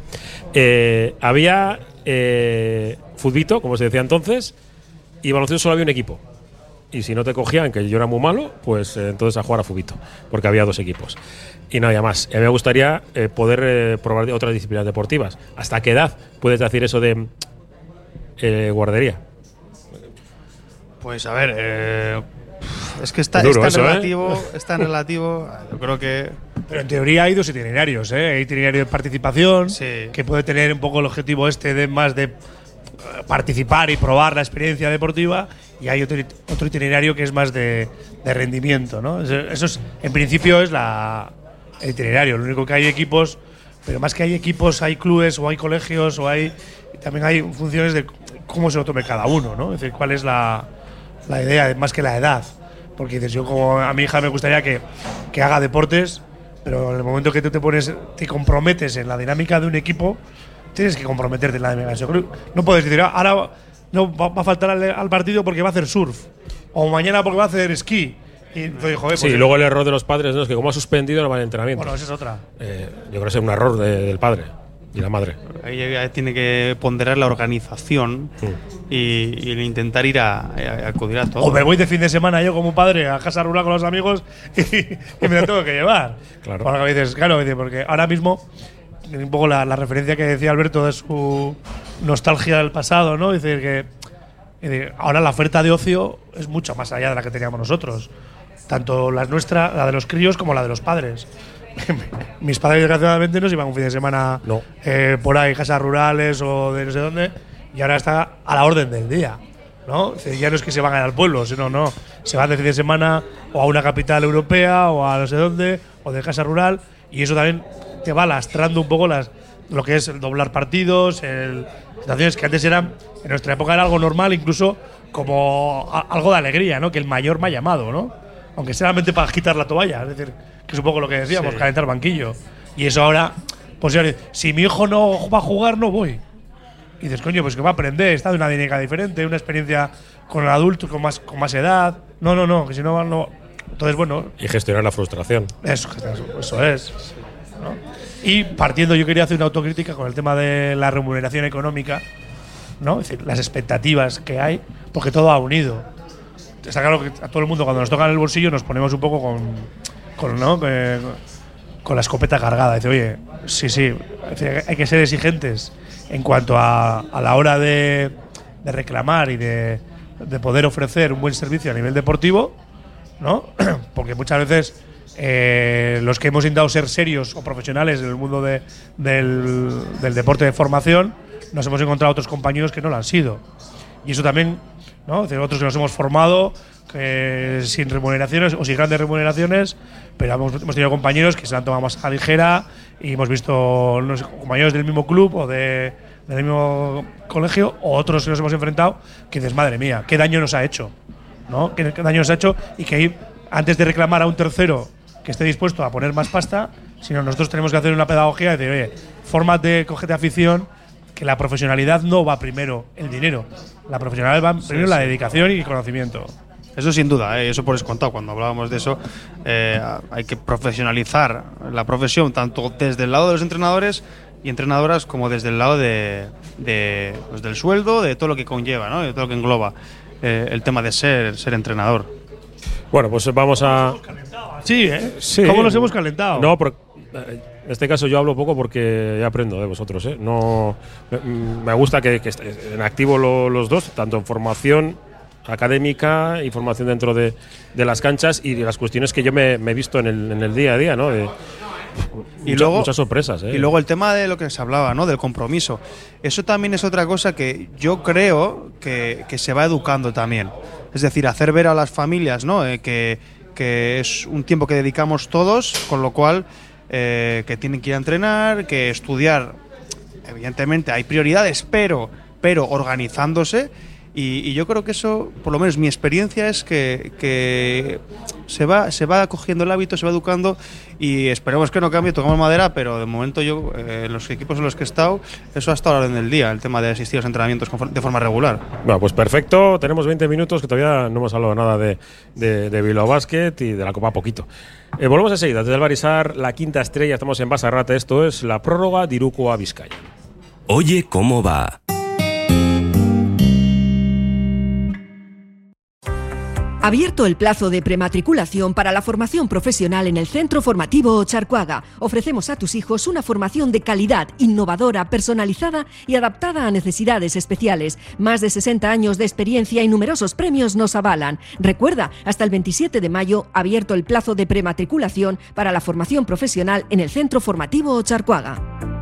eh, había eh, como se decía entonces, y baloncesto solo había un equipo. Y si no te cogían, que yo era muy malo, pues eh, entonces a jugar a fubito, porque había dos equipos. Y no había más. A mí me gustaría poder probar otras disciplinas deportivas. ¿Hasta qué edad puedes decir eso de guardería? Pues a ver, eh, es que está, Es duro es tan eso, ¿eh? relativo, es tan relativo. Yo creo que Pero en teoría hay dos itinerarios, ¿eh? Hay itinerario de participación, Sí. que puede tener un poco el objetivo este de más de eh, participar y probar la experiencia deportiva, y hay otro, otro itinerario que es más de, de rendimiento, ¿no? Eso, eso es, en principio es la, el itinerario. Lo único que hay equipos, pero más que hay equipos, hay clubes o hay colegios o hay también hay funciones de cómo se lo tome cada uno, ¿no? Es decir, cuál es la, la idea, más que la edad. Porque dices, yo como a mi hija me gustaría que, que haga deportes, pero en el momento que tú te pones, te comprometes en la dinámica de un equipo, tienes que comprometerte en la dinámica. No puedes decir, "Ah, ahora no va, va a faltar al, al partido porque va a hacer surf, o mañana porque va a hacer esquí. Y entonces, joder, Sí, pues, y luego el error de los padres ¿no? es que como ha suspendido no va al entrenamiento. bueno, esa es otra. Eh, yo creo que es un error de- del padre y la madre. ahí ya tiene que ponderar la organización y, y el intentar ir a, a- a acudir a todo. O me voy de fin de semana yo como padre a casa rural con los amigos y, y me la tengo que llevar. Claro. Porque dices, claro, porque ahora mismo, un poco la, la referencia que decía Alberto de su nostalgia del pasado, ¿no? Dice que dice, ahora la oferta de ocio es mucho más allá de la que teníamos nosotros. Tanto la nuestra, la de los críos, como la de los padres. Mis padres, desgraciadamente, no se iban un fin de semana No. eh, por ahí, casas rurales o de no sé dónde, y ahora está a la orden del día. ¿no? Ya no es que se van al pueblo, sino no. Se van de fin de semana o a una capital europea o a no sé dónde, o de casa rural, y eso también te va lastrando un poco las, lo que es el doblar partidos, el, situaciones que antes eran, en nuestra época era algo normal, incluso como a- algo de alegría, ¿no? Que el mayor me ha llamado, ¿no? Aunque solamente para quitar la toalla. Es decir, que es un poco lo que decíamos, calentar banquillo. Y eso ahora, pues si mi hijo no va a jugar, no voy. Y dices, coño, pues que va a aprender, está de una dinámica diferente, una experiencia con el adulto, con más, con más edad. No, no, no, que si no, no. Entonces, bueno, Y gestionar la frustración. eso, eso es. ¿no? Y partiendo, yo quería hacer una autocrítica con el tema de la remuneración económica, ¿no? Es decir, las expectativas que hay, porque todo ha unido. Está claro que a todo el mundo, cuando nos toca en el bolsillo, nos ponemos un poco con, con, ¿no? Con la escopeta cargada. Dice, oye, sí, sí, hay que ser exigentes en cuanto a, a la hora de, de reclamar y de, de poder ofrecer un buen servicio a nivel deportivo, ¿no? Porque muchas veces eh, los que hemos intentado ser serios o profesionales en el mundo de- del, deporte de formación, nos hemos encontrado otros compañeros que no lo han sido. Y eso también, ¿no? Decir, otros que nos hemos formado que sin remuneraciones o sin grandes remuneraciones, pero hemos, hemos tenido compañeros que se la han tomado más a ligera y hemos visto no sé, compañeros del mismo club o de, del mismo colegio o otros que nos hemos enfrentado que dices, madre mía, qué daño nos ha hecho, ¿no? Qué, qué daño nos ha hecho y que ahí, antes de reclamar a un tercero que esté dispuesto a poner más pasta, sino nosotros tenemos que hacer una pedagogía decir, oye, fórmate, cógete afición, que la profesionalidad no va primero el dinero. La profesionalidad va primero la dedicación y el conocimiento. Eso sin duda, ¿eh? eso por descontado. Cuando hablábamos de eso, eh, hay que profesionalizar la profesión, tanto desde el lado de los entrenadores y entrenadoras como desde el lado de, de, pues, del sueldo, de todo lo que conlleva, ¿no? de todo lo que engloba eh, el tema de ser, ser entrenador. Bueno, pues vamos a. Sí, ¿eh? Sí. ¿Cómo nos hemos calentado? No, pero en este caso yo hablo poco porque ya aprendo de vosotros. ¿eh? No, me gusta que, que en activo lo- los dos, tanto en formación académica y formación dentro de, de las canchas y de las cuestiones que yo me, he visto en el, en el día a día, ¿no? De, Y muchas- luego- muchas sorpresas. ¿eh? Y luego el tema de lo que se hablaba, ¿no? Del compromiso. Eso también es otra cosa que yo creo que, que se va educando también. Es decir, hacer ver a las familias, ¿no? Eh, que, que es un tiempo que dedicamos todos, con lo cual eh, que tienen que ir a entrenar, que estudiar. Evidentemente hay prioridades, pero, pero organizándose. Y, y yo creo que eso, por lo menos mi experiencia es que, que se, va, se va cogiendo el hábito, se va educando y esperemos que no cambie, tocamos madera, pero de momento yo, eh, en los equipos en los que he estado, eso ha estado a la orden del día, el tema de asistir a los entrenamientos de forma regular. Bueno, pues perfecto. Tenemos 20 minutos que todavía no hemos hablado nada de, de, de Bilbao Basket y de la Copa poquito. Eh, volvemos enseguida. Desde el Barisar, la quinta estrella, estamos en Basarrate. Esto es la prórroga de Iruko a Vizcaya. Oye cómo va. Abierto el plazo de prematriculación para la formación profesional en el Centro Formativo Ocharcuaga. Ofrecemos a tus hijos una formación de calidad, innovadora, personalizada y adaptada a necesidades especiales. Más de 60 años de experiencia y numerosos premios nos avalan. Recuerda, hasta el 27 de mayo, abierto el plazo de prematriculación para la formación profesional en el Centro Formativo Ocharcuaga.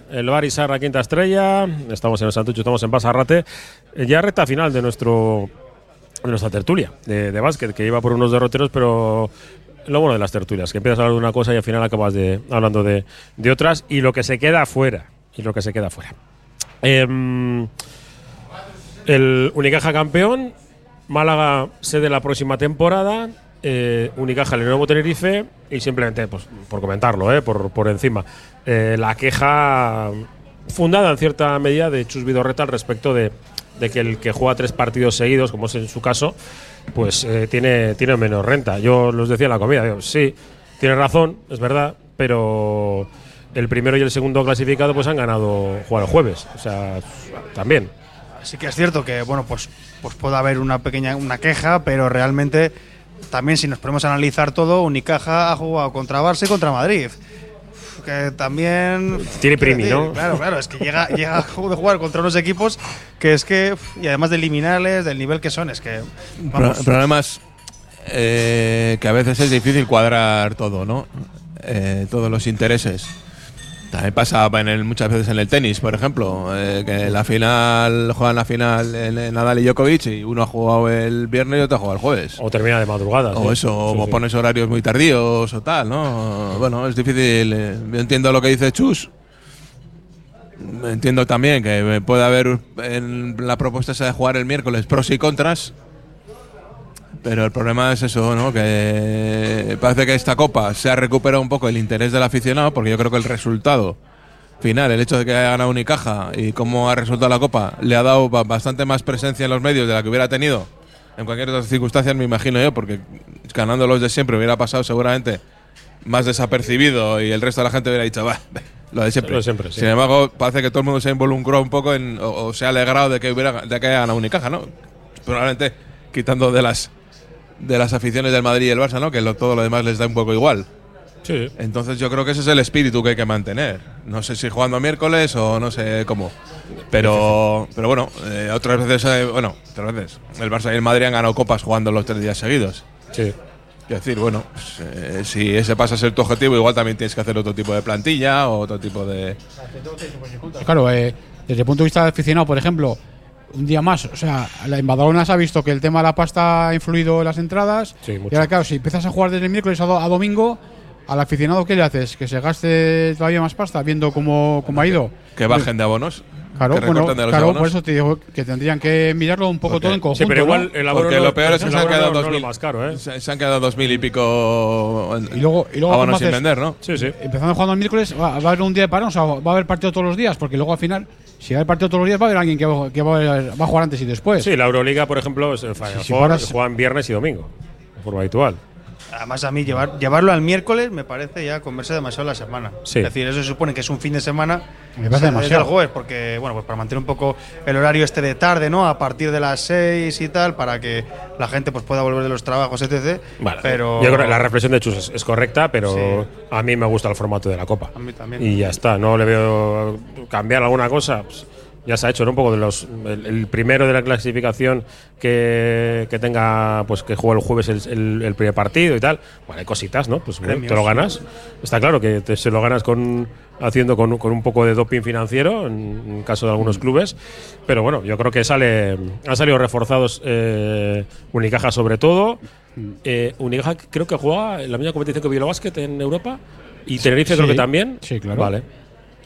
el Bar Isarra Quinta Estrella. Estamos en el Santucho, estamos en Basarrate. Eh, Ya recta final de nuestro de nuestra tertulia de, de básquet, que iba por unos derroteros, pero lo bueno de las tertulias, que empiezas a hablar de una cosa y al final acabas de, hablando de, de otras y lo que se queda afuera. Y lo que se queda afuera. Em, el Unicaja campeón, Málaga sede la próxima temporada, eh, Unicaja nuevo Tenerife y simplemente, pues, por comentarlo, eh, por, por encima, eh, la queja fundada en cierta medida de Chus Vidorreta al respecto de, de que el que juega tres partidos seguidos, como es en su caso, pues eh, tiene, tiene menos renta. Yo los decía en la comida, digo, sí, tiene razón, es verdad, pero el primero y el segundo clasificado pues han ganado jugar el jueves, o sea, también. Sí que es cierto que bueno pues pues puede haber una pequeña una queja, pero realmente también si nos ponemos a analizar todo, Unicaja ha jugado contra Barça y contra Madrid. Que también Tiene primi, decir, ¿no? Claro, claro, es que llega llega a jugar contra unos equipos que es que y además de eliminarles del nivel que son, es que vamos, El problema es eh, que a veces es difícil cuadrar todo, ¿no? Eh, todos los intereses. También pasa en el- muchas veces en el tenis, por ejemplo, eh, que en la final juegan la final en, en Nadal y Djokovic y uno ha jugado el viernes y otro ha jugado el jueves. O termina de madrugada. O sí. eso, Sí, o sí. pones horarios muy tardíos o tal, ¿no? Bueno, es difícil. eh, Yo entiendo lo que dice Chus. Entiendo también que puede haber en la propuesta esa de jugar el miércoles pros y contras. Pero el problema es eso, ¿no? Que parece que esta copa se ha recuperado un poco el interés del aficionado, porque yo creo que el resultado final, el hecho de que haya ganado Unicaja y cómo ha resultado la copa, le ha dado ba- bastante más presencia en los medios de la que hubiera tenido en cualquier otra circunstancia, me imagino yo, porque ganando los de siempre hubiera pasado seguramente más desapercibido y el resto de la gente hubiera dicho, "Bah, lo de siempre. Lo de siempre, sí. Sin embargo, parece que todo el mundo se ha involucrado un poco en, o, o se ha alegrado de que hubiera de que haya ganado Unicaja, ¿no? Probablemente quitando de las de las aficiones del Madrid y el Barça, ¿no? Que lo- todo lo demás les da un poco igual. Sí. Entonces yo creo que ese es el espíritu que hay que mantener. No sé si jugando miércoles o no sé cómo. Pero, pero bueno, eh, otras veces, eh, bueno, otras veces. El Barça y el Madrid han ganado copas jugando los tres días seguidos. Sí. Quiero decir, bueno, pues, eh, si ese pasa a ser tu objetivo, igual también tienes que hacer otro tipo de plantilla o otro tipo de. Claro, eh, desde el punto de vista aficionado, por ejemplo, un día más, o sea, la en Badalona se ha visto que el tema de la pasta ha influido en las entradas. Sí, mucho. y ahora, claro, si empiezas a jugar desde el miércoles a, do- a domingo, al aficionado, ¿qué le haces? ¿Que se gaste todavía más pasta viendo cómo, cómo ha ido? Que bajen de abonos. Claro, que bueno, recorten de los claro abonos. por eso te digo que tendrían que mirarlo un poco todo en conjunto. Sí, pero igual ¿no? el abono Porque no- lo peor es que se han quedado lo 2000 más caro, ¿eh? Se, se han quedado dos mil y pico en- Y luego, y luego abonos ¿cómo sin vender, ¿no? Sí, sí. Empezando jugando el miércoles, va, va a haber un día de parón, o sea, va a haber partido todos los días, porque luego al final, si hay partido todos los días, va a haber alguien que, va, que va a, jugar antes y después. Sí, la Euroliga, por ejemplo, es el Final si Four, fueras- juegan viernes y domingo, de forma habitual. Además, a mí llevar, llevarlo al miércoles me parece ya comerse demasiado la semana. Sí. Es decir, eso se supone que es un fin de semana. Me parece demasiado. el jueves, porque, bueno, pues para mantener un poco el horario este de tarde, ¿no? A partir de las 6 y tal, para que la gente pues pueda volver de los trabajos, etc. Vale, pero. yo creo que la reflexión de Chus es, es correcta, pero Sí. a mí me gusta el formato de la Copa. A mí también. Y ya está, no le veo cambiar alguna cosa. pues, ya se ha hecho, ¿no? Un poco de los. El, el primero de la clasificación que, que tenga, pues que juegue el jueves el, el- el primer partido y tal. Bueno, hay cositas, ¿no? Pues bueno, te lo ganas. Está claro que te- se lo ganas con haciendo con, un- con un poco de doping financiero, en, en caso de algunos clubes. Pero bueno, yo creo que sale han salido reforzados eh, Unicaja sobre todo. Eh, Unicaja creo que juega en la misma competición que Bilbao Basket en Europa. Y Tenerife creo que también. Sí, claro. Vale.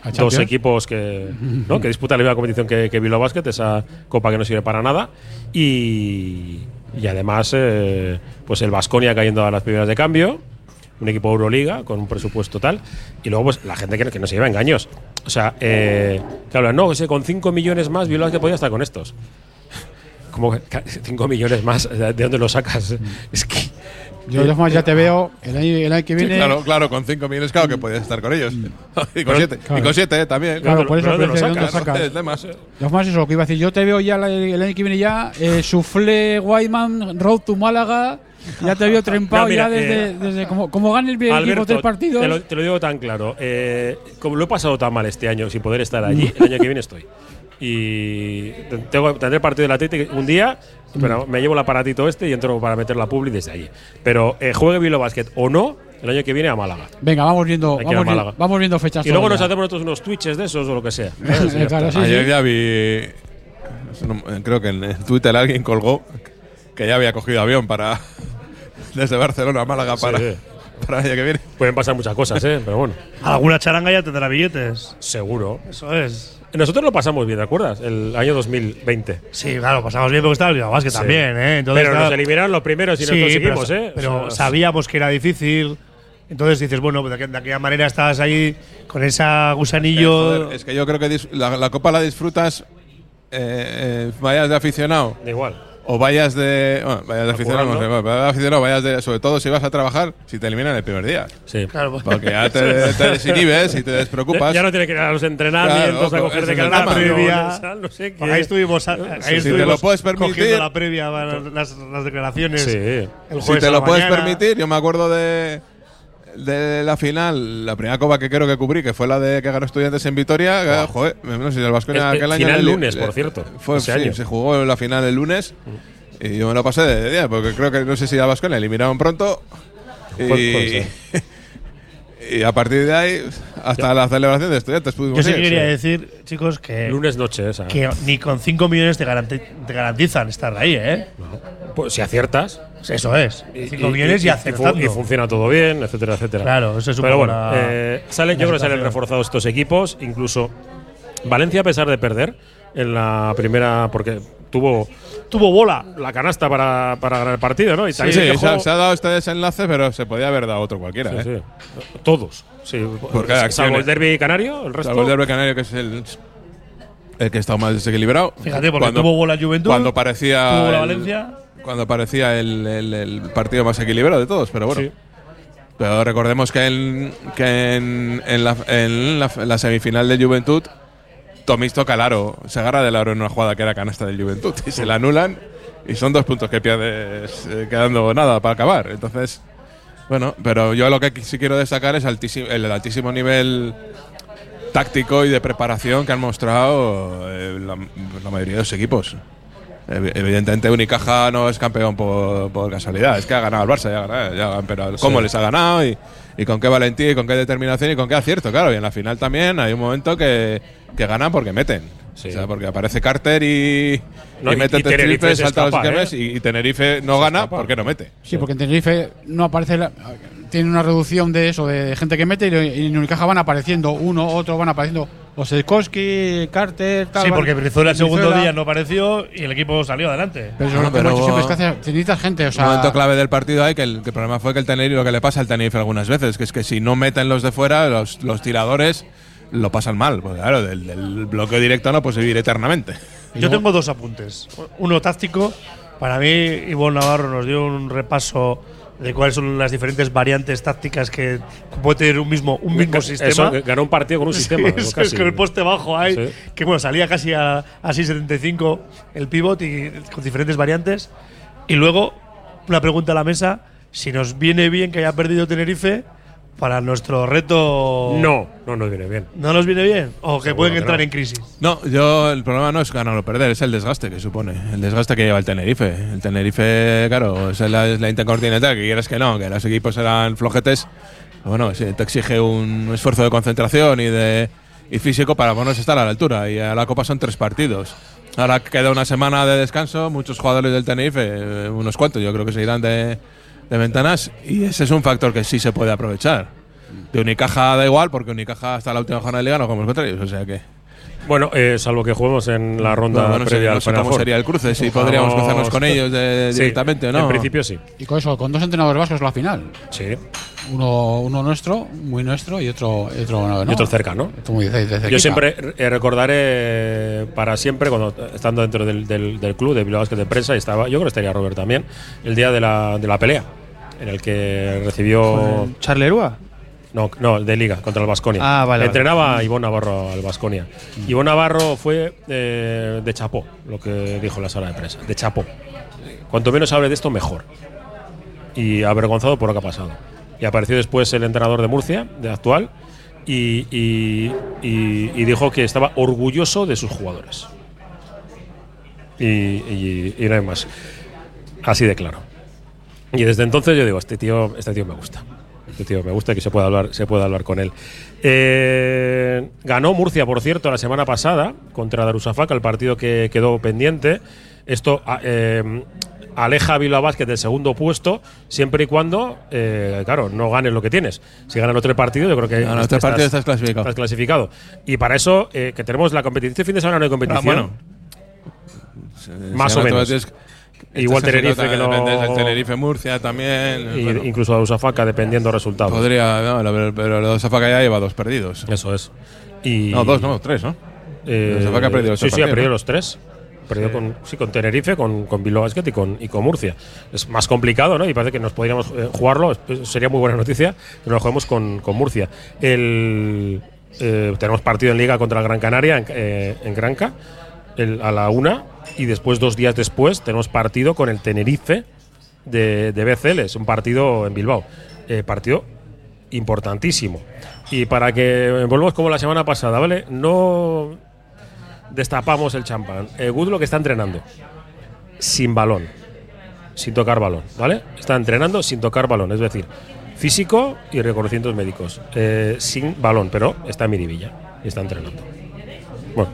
¿A Dos equipos que, ¿no? que disputan la misma competición que, que Bilbao Basket, esa copa que no sirve para nada. Y, y además, eh, pues el Vasconia cayendo a las primeras de cambio, un equipo de Euroliga con un presupuesto tal. Y luego, pues la gente que, que no se lleva engaños. O sea, eh, que hablan, no, ese con 5 millones más, Bilbao Basket podía estar con estos. Como 5 millones más, ¿de de dónde lo sacas? Es que Yo formas ya te veo el año, el año que Sí, viene. claro, claro, con 5 millones, claro que podías estar con ellos. y con 7, claro. y con siete, eh, también. Claro, por eso ¿De dónde ¿de dónde sacas? sacas? Joder, temas, eh. Eso lo que iba a decir. Yo te veo ya la- el año que viene ya, eh, Soufflé Whiteman, Road to Málaga. Ya te veo trempado No, mira, ya desde, eh, desde como, como gane el equipo Alberto, tres partidos. Te lo, te lo digo tan claro. eh, como lo he pasado tan mal este año sin poder estar allí, el año que viene estoy. Y te- tengo, tendré partido del Atlético un día, pero me llevo el aparatito este y entro para meter la publi desde allí. Pero eh, juegue Bilbao Basket o no, el año que viene a Málaga. Venga, vamos viendo, que vamos, vi- vamos viendo fechas. Y luego nos hacemos nosotros unos twitches de esos o lo que sea. Claro, sí, Ayer sí. ya vi. creo que en Twitter alguien colgó que ya había cogido avión para. Desde Barcelona a Málaga para, Sí. Para el año que viene. Pueden pasar muchas cosas, ¿eh? Pero bueno, Alguna charanga ya tendrá billetes. seguro. Eso es. Nosotros lo pasamos bien, ¿te acuerdas? El año 2020. Sí, claro, pasamos bien porque estaba el Bilbao Basket Sí. también, ¿eh? Entonces, pero claro, nos eliminaron los primeros y sí, nosotros seguimos, ¿eh? pero O sea, sabíamos que era difícil. Entonces dices, bueno, pues de, aqu- de aquella manera estabas ahí con esa gusanillo. Joder, es que yo creo que la, la copa la disfrutas. eh, eh, vayas de aficionado Da igual. O vayas de. Bueno, vayas de aficionado, no sé, vayas de aficionado, vayas de. Sobre todo si vas a trabajar, si te eliminan el primer día. Sí. Claro, pues- Porque ya te, te desinhibes y te despreocupas. Ya no tiene que ir a los entrenamientos Claro, a coger de cara previa. no sé qué. Ahí estuvimos, ahí Si te estuvimos lo puedes permitir- cogiendo la previa las, las declaraciones. Sí. el Si te lo puedes mañana. permitir, yo me acuerdo de, de la final, la primera copa que creo que cubrí, que fue la de que ganó Estudiantes en Vitoria. que, joder, no sé si el Vasconia aquel año. final el- lunes, por eh, cierto, Fue, ese sí, año. Se jugó la final el lunes. Y yo me lo pasé de día, porque creo que no sé si a Vasconia eliminaron pronto. Y, y a partir de ahí, hasta la celebración de Estudiantes pudimos Yo sí ir, que quería sí. decir, chicos, que, Lunes noche esa. que ni con 5 millones te, garanti- te garantizan estar ahí, ¿eh? Pues si aciertas. Eso es. y- 5 millones y, y, acertando. y funciona todo bien, etcétera, etcétera. Claro, eso es un Pero bueno, la- eh, salen, yo creo que salen reforzados estos equipos. Incluso Valencia, a pesar de perder en la primera, porque tuvo Tuvo bola. la canasta para, para ganar el partido, ¿no? Y Sí, se, ha, se ha dado este desenlace, pero se podía haber dado otro cualquiera. Sí, ¿eh? sí. Todos. Sí. Por cada Salvo el derby canario, el resto. Salvo el Derby Canario, que es el, el que ha estado más desequilibrado. Fíjate, porque tuvo bola Juventud. Cuando parecía. tuvo el-. Cuando parecía el, el- el partido más equilibrado de todos, pero bueno. Sí. Pero recordemos que en, que en, en la, en la- en la semifinal de Juventud, Tomis toca el aro, se agarra del aro en una jugada que era canasta del Juventud y se la anulan y son dos puntos que pierdes eh, quedando nada para acabar. Entonces, bueno, pero yo lo que sí quiero destacar es el altísimo nivel táctico y de preparación que han mostrado eh, la mayoría de los equipos. Ev- Evidentemente Unicaja no es campeón por, por casualidad, es que ha ganado el Barça, ya ha ganado, ya, pero cómo Sí. les ha ganado y, y con qué valentía y con qué determinación y con qué acierto, claro. Y en la final también hay un momento que, que ganan porque meten. Sí. O sea, porque aparece Carter y, No, y y- mete Tenerife salta los escapa, esquemas ¿eh? y, y Tenerife no gana escapa. porque no mete. Sí, porque en Tenerife no aparece. la- tiene una reducción de eso, de gente que mete, y y en Unicaja van apareciendo uno, otro, van apareciendo. Osetkowski, Carter, tal. Sí, porque Brizuela el segundo Brizuela. día no apareció y el equipo salió adelante. Pero eso siempre es que hace- necesitas gente, o Un sea. momento clave del partido hay que el, que el problema fue que el Tenerife, lo que le pasa al Tenerife algunas veces, que es que si no meten los de fuera, los, los tiradores lo pasan mal. Porque claro, del, del bloqueo directo no puedes vivir eternamente. Yo tengo dos apuntes. Uno táctico. Para mí, Ivonne Navarro nos dio un repaso de cuáles son las diferentes variantes tácticas que puede tener un mismo, un mismo Eso, sistema. ganó un partido con un Sí, sistema. eso casi. es con el poste bajo ahí, Sí. que bueno, salía casi a, a 6.75 el pivot y con diferentes variantes. Y luego, una pregunta a la mesa, si nos viene bien que haya perdido Tenerife para nuestro reto… No, no nos viene bien. ¿No nos viene bien? ¿O que Seguro pueden que entrar no. en crisis? No, yo el problema no es ganar o perder, es el desgaste que supone. El desgaste que lleva el Tenerife. El Tenerife, claro, es la, es la Intercontinental, que quieres que no, que los equipos eran flojetes. Bueno, te exige un esfuerzo de concentración y de y físico para ponerse a estar a la altura. Y a la Copa son tres partidos. Ahora queda una semana de descanso, muchos jugadores del Tenerife, eh, unos cuantos, yo creo que se irán de, de ventanas. Y ese es un factor que sí se puede aprovechar. De Unicaja da igual, porque Unicaja hasta la última jornada de liga no como los contrarios. O sea que. Bueno, eh, salvo que juguemos en la ronda Bueno, bueno, previa no al sé Final cómo Four. sería el cruce, si Ojalá podríamos cruzarnos con ellos de- Sí, directamente o no. En principio sí. Y con eso, con dos entrenadores vascos la final. Sí. Uno, uno nuestro, muy nuestro, y otro, y otro, no, Y otro cerca, ¿no? Muy de, de. Yo siempre eh, recordaré para siempre, cuando estando dentro del, del- del club de Bilbao Basket de Prensa, y estaba, yo creo que estaría Robert también, el día de la, de la pelea. en el que recibió. ¿Charlerúa? No, no, de Liga, contra el Vasconia. Ah, vale, Entrenaba a Ivón Navarro al Vasconia. Ivón Navarro fue eh, de chapó, lo que dijo la sala de prensa. De chapó. Cuanto menos hable de esto, mejor. Y avergonzado por lo que ha pasado. Y apareció después el entrenador de Murcia, de actual, y, y- y- y dijo que estaba orgulloso de sus jugadores. Y no hay más. Así de claro. Y desde entonces yo digo, este tío, este tío me gusta. Tío me gusta que se pueda hablar, se pueda hablar con él. Eh, ganó Murcia, por cierto, la semana pasada contra Darusafaka, el partido que quedó pendiente. Esto a- eh, aleja a Bilbao Basket del segundo puesto, siempre y cuando, eh, claro, no ganes lo que tienes. Si ganan los tres partidos, yo creo que Ganan los tres partidos, estás clasificado. estás clasificado. Y para eso, que tenemos la competición. Este fin de semana no hay competición. bueno. Más o menos. Tienes- Igual Tenerife, que del Tenerife Murcia también. y- bueno, Incluso a Usafaca, dependiendo resultados. podría, no, pero, los Zafaca ya lleva dos perdidos. Eso es. Y, No, dos, no, tres, ¿no? Eh, Los Zafaca ha perdido los sí, tres sí, ha perdido ¿no? los tres. Perdió con, sí, con Tenerife, con, con Bilbao Basket y con, y con Murcia. Es más complicado, ¿no? Y parece que nos podríamos eh, jugarlo. es- Sería muy buena noticia que nos lo juguemos con, con Murcia. El, eh, tenemos partido en Liga contra el Gran Canaria en, eh, en Granca el- a la una. Y después, dos días después, tenemos partido con el Tenerife de, de BCL. Es un partido en Bilbao. Eh, partido importantísimo. Y para que volvamos como la semana pasada, ¿vale? No destapamos el champán. Eh, Goodlock está entrenando sin balón, sin tocar balón, ¿vale? Está entrenando sin tocar balón, es decir, físico y reconocimientos médicos, eh, sin balón, pero está en Miribilla y está entrenando. Bueno,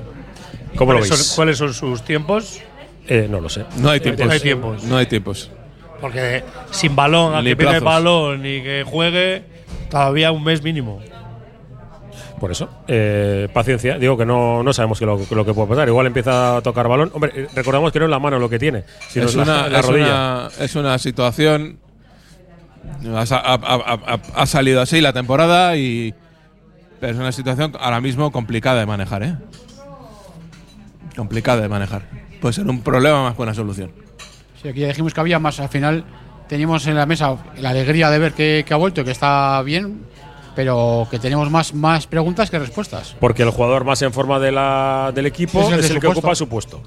¿cómo lo ¿Cuáles veis? son, cuáles son sus tiempos? Eh, no lo sé. No hay tiempos. No hay tiempos. No hay tiempos. Porque sin balón, a que pide plazos. balón y que juegue, todavía un mes mínimo. Por eso, eh, paciencia. Digo que no, no sabemos qué lo, que puede pasar. Igual empieza a tocar balón. Hombre, eh, recordamos que no es la mano lo que tiene, sino es, una, la es, rodilla. una, es una situación. Ha, ha- ha- ha- ha salido así la temporada y. Pero es una situación ahora mismo complicada de manejar, ¿eh? Complicada de manejar. Puede ser un problema más que una solución. Sí, aquí ya dijimos que había más. Al final teníamos en la mesa la alegría de ver que, que ha vuelto y que está bien, pero que tenemos más, más preguntas que respuestas. Porque el jugador más en forma de la, del equipo Es el es que puesto. ocupa su puesto.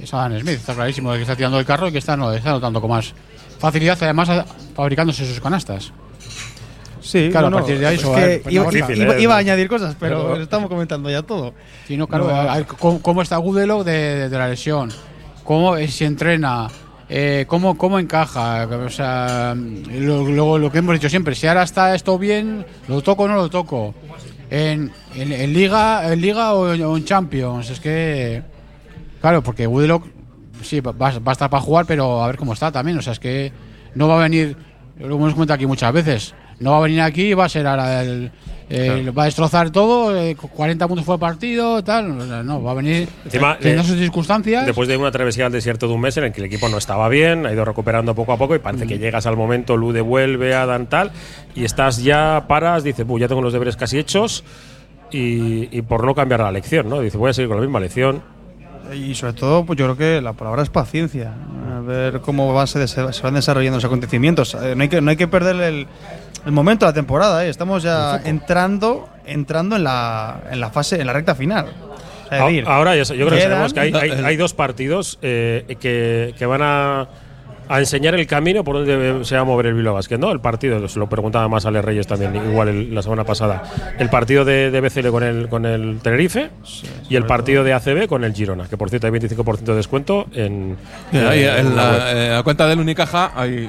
Es Adam Smith, está clarísimo que está tirando el carro y que está, no, está notando con más facilidad, además fabricándose sus canastas. Sí, Claro, bueno, a partir de ahí es que iba, no, iba- difícil, iba- eh. iba a añadir cosas, pero, Pero- estamos comentando ya todo. Sí, no, claro, No. a ver, ¿cómo, cómo está Gudelo de, de la lesión? ¿Cómo eh, se entrena? Eh, ¿cómo, ¿Cómo encaja? O sea, lo, lo- lo que hemos dicho siempre, si ahora está esto bien, ¿lo toco o no lo toco? En, en- en Liga en Liga o, en- o en Champions, es que... Claro, porque Woodlock sí, va, va a estar para jugar, pero a ver cómo está también. O sea, es que no va a venir, lo hemos comentado aquí muchas veces, no va a venir aquí y va a ser ahora el, va a destrozar todo, eh, 40 puntos fue el partido, tal. O sea, no, va a venir Encima, teniendo eh, sus circunstancias. Después de una travesía al desierto de un mes en el que el equipo no estaba bien, ha ido recuperando poco a poco y Mm. parece que llegas al momento, Lu devuelve, Adam tal, y estás ya, paras, dices, "Buh, ya tengo los deberes casi hechos y, y por no cambiar la lección, ¿no? Dice, voy a seguir con la misma lección. Y sobre todo, pues yo creo que la palabra es paciencia. A ver cómo va, se, se van desarrollando los acontecimientos. Eh, no, hay que, no hay que perder el, el momento de la temporada. ¿eh? Estamos ya entrando, entrando en, la, en la fase, en la recta final. O sea, es A- decir, Ahora yo creo que sabemos que hay, hay- hay dos partidos eh, que, que van a, a enseñar el camino por donde se va a mover el Bilbao Basket, ¿no? El partido, se lo preguntaba más a Ale Reyes también, igual el- la semana pasada. El partido de, de BCL con el, con el Tenerife y el partido de ACB con el Girona, que por cierto hay 25% de descuento en, Mira, ahí en en la eh, la cuenta del Unicaja hay.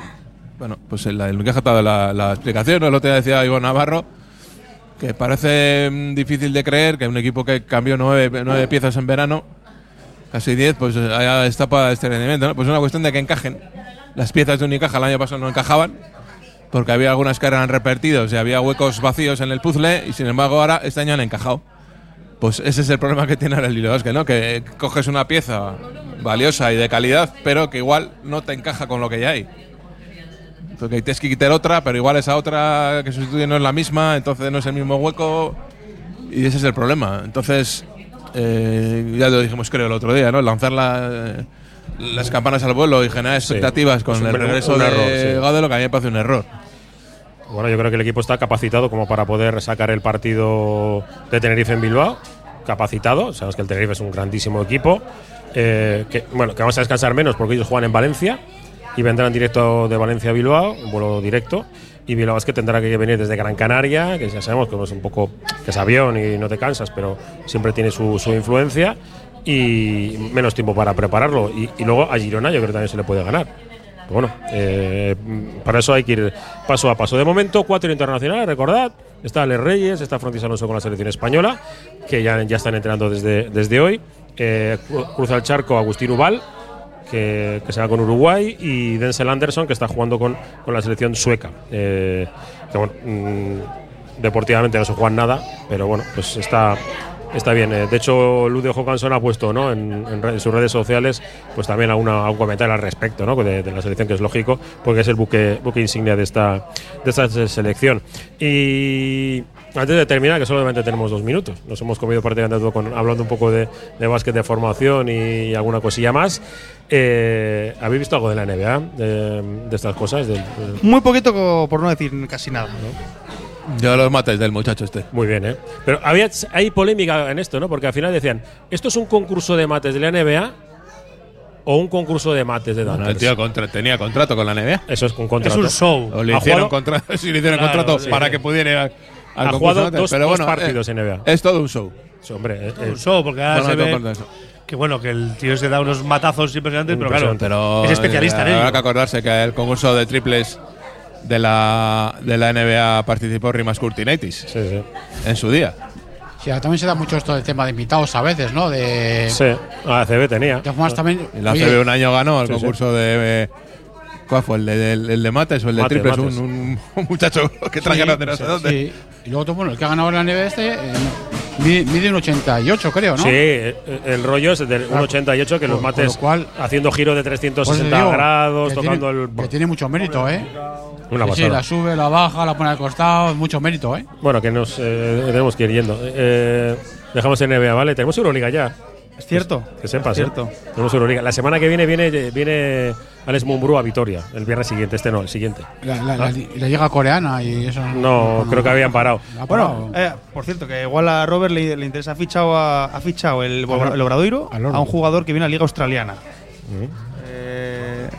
Bueno, pues en la del Unicaja está la, la explicación. El otro día decía Iván Navarro que parece mm, difícil de creer que un equipo que cambió nueve, nueve piezas en verano, casi diez, pues haya está este rendimiento. ¿no? Pues es una cuestión de que encajen. Las piezas de Unicaja el año pasado no encajaban porque había algunas que eran repetidos y había huecos vacíos en el puzzle y sin embargo ahora este año han encajado. Pues ese es el problema que tiene ahora el Lilo Basket, ¿no? Que coges una pieza valiosa y de calidad, pero que igual no te encaja con lo que ya hay. Porque tienes que quitar otra, pero igual esa otra que sustituye no es la misma, entonces no es el mismo hueco. Y ese es el problema. Entonces, eh, ya lo dijimos creo el otro día, ¿no? Lanzar la, las campanas al vuelo y generar expectativas con el regreso de error, sí. Que a mí me parece un error. Bueno, yo creo que el equipo está capacitado como para poder sacar el partido de Tenerife en Bilbao. Capacitado. Sabes que el Tenerife es un grandísimo equipo. eh, que, bueno, que vamos a descansar menos porque ellos juegan en Valencia y vendrán directo de Valencia a Bilbao, un vuelo directo. Y Bilbao es que tendrá que venir desde Gran Canaria, que ya sabemos que es un poco que es avión y no te cansas, pero siempre tiene su, su influencia y menos tiempo para prepararlo. Y, luego a Girona yo creo que también se le puede ganar. Pero bueno, eh, para eso hay que ir paso a paso. De momento, cuatro internacionales, recordad. Está Alex Reyes, está Frontis Alonso con la selección española, que ya, ya están entrenando desde, desde hoy. Eh, cru- cruza el charco Agustín Ubal, que, que se va con Uruguay, y Denzel Anderson, que está jugando con, con la selección sueca. Eh, mm, deportivamente no se juega nada, pero bueno, pues está, está bien. Eh, de hecho, Lude Johansson ha puesto ¿no? en sus redes sociales pues también alguna, algún comentario al respecto ¿no? de, de la selección, que es lógico, porque es el buque, buque insignia de esta, de esta selección. Y antes de terminar, que solamente tenemos dos minutos, nos hemos comido prácticamente todo con, hablando un poco de, de básquet de formación y alguna cosilla más. Eh, ¿Habéis visto algo de la NBA? De, de estas cosas. Del- Muy poquito, por no decir casi nada. Yo los mates del muchacho este. Muy bien, ¿eh? Pero había, hay polémica en esto, ¿no? Porque al final decían, ¿esto es un concurso de mates de la NBA o un concurso de mates de Bueno, el Dunkers? tío contra- tenía contrato con la NBA. Eso es un contrato. Es un show. O le hicieron, jugado- contra sí, le hicieron Claro, contrato sí. para que pudiera Ha jugado dos- Pero dos bueno, partidos eh, en NBA. Es todo un show. Sí, hombre, eh, Es un eh, show, porque ahora Bueno, se ve que bueno, que el tío se da unos matazos impresionantes, pero claro. Pero es especialista eh, en ello. Habrá que acordarse que el concurso de triples de la, de la NBA participó Rimas Curtinaitis sí, sí. en su día. Sí, también se da mucho esto del tema de invitados a veces, ¿no? De, Sí, ACB tenía. de también. La CB un año ganó el Sí, sí. concurso de. ¿El de, el, el de mates o el de Mates, triples? mates. Un, un- un muchacho que trajeron de no sé dónde. Sí. Y luego, tú, bueno, el que ha ganado la NBA este eh, mide, un 88, creo, ¿no? Sí, el rollo es del 1,88 que los Con- con mates lo cual- haciendo giro de Por eso 360 digo grados, que tocando tiene, el. Que tiene mucho mérito, ¿eh? Una Sí, sí, pasada. la sube, la baja, la pone al costado, mucho mérito, ¿eh? Bueno, que nos eh, tenemos que ir yendo. Eh, dejamos en NBA, ¿vale? Tenemos Euroliga ya. Es cierto. Que sepas, Es ¿eh? cierto. Tenemos Euroliga. La semana que viene viene, viene Alex Mumbrú a Vitoria. El viernes siguiente. Este no, el siguiente. La, la, la, la liga coreana y eso. No, creo que habían parado. Ha parado. Bueno, eh, por cierto, que igual a Robert le, le interesa, ha fichado, a- ha fichado el, el Obradoiro al a un jugador que viene a la Liga Australiana. Eh,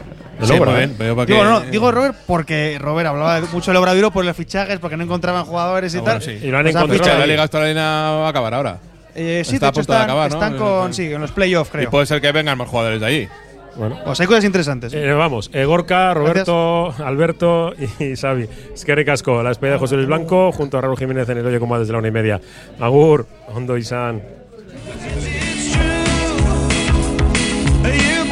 El Sí, Obra, ¿eh? digo, no, digo Robert porque Robert hablaba de- mucho del Obradoiro por los fichajes, porque no encontraban jugadores y Ah, bueno, tal. sí. Y lo han Pues encontrado. la. Liga Australiana va a acabar ahora. Eh, sí, Está de a hecho punto de están, acabar, ¿no? están con, sí, en los playoffs, Y creo. puede ser que vengan más jugadores de allí. Bueno. Pues hay cosas interesantes. Eh, vamos, eh, Gorka, Roberto, Alberto y Xavi. Es que Casco, la despedida de José Luis Blanco, junto a Raúl Jiménez en el Oye Como desde la una y media. Agur, Hondo y San. You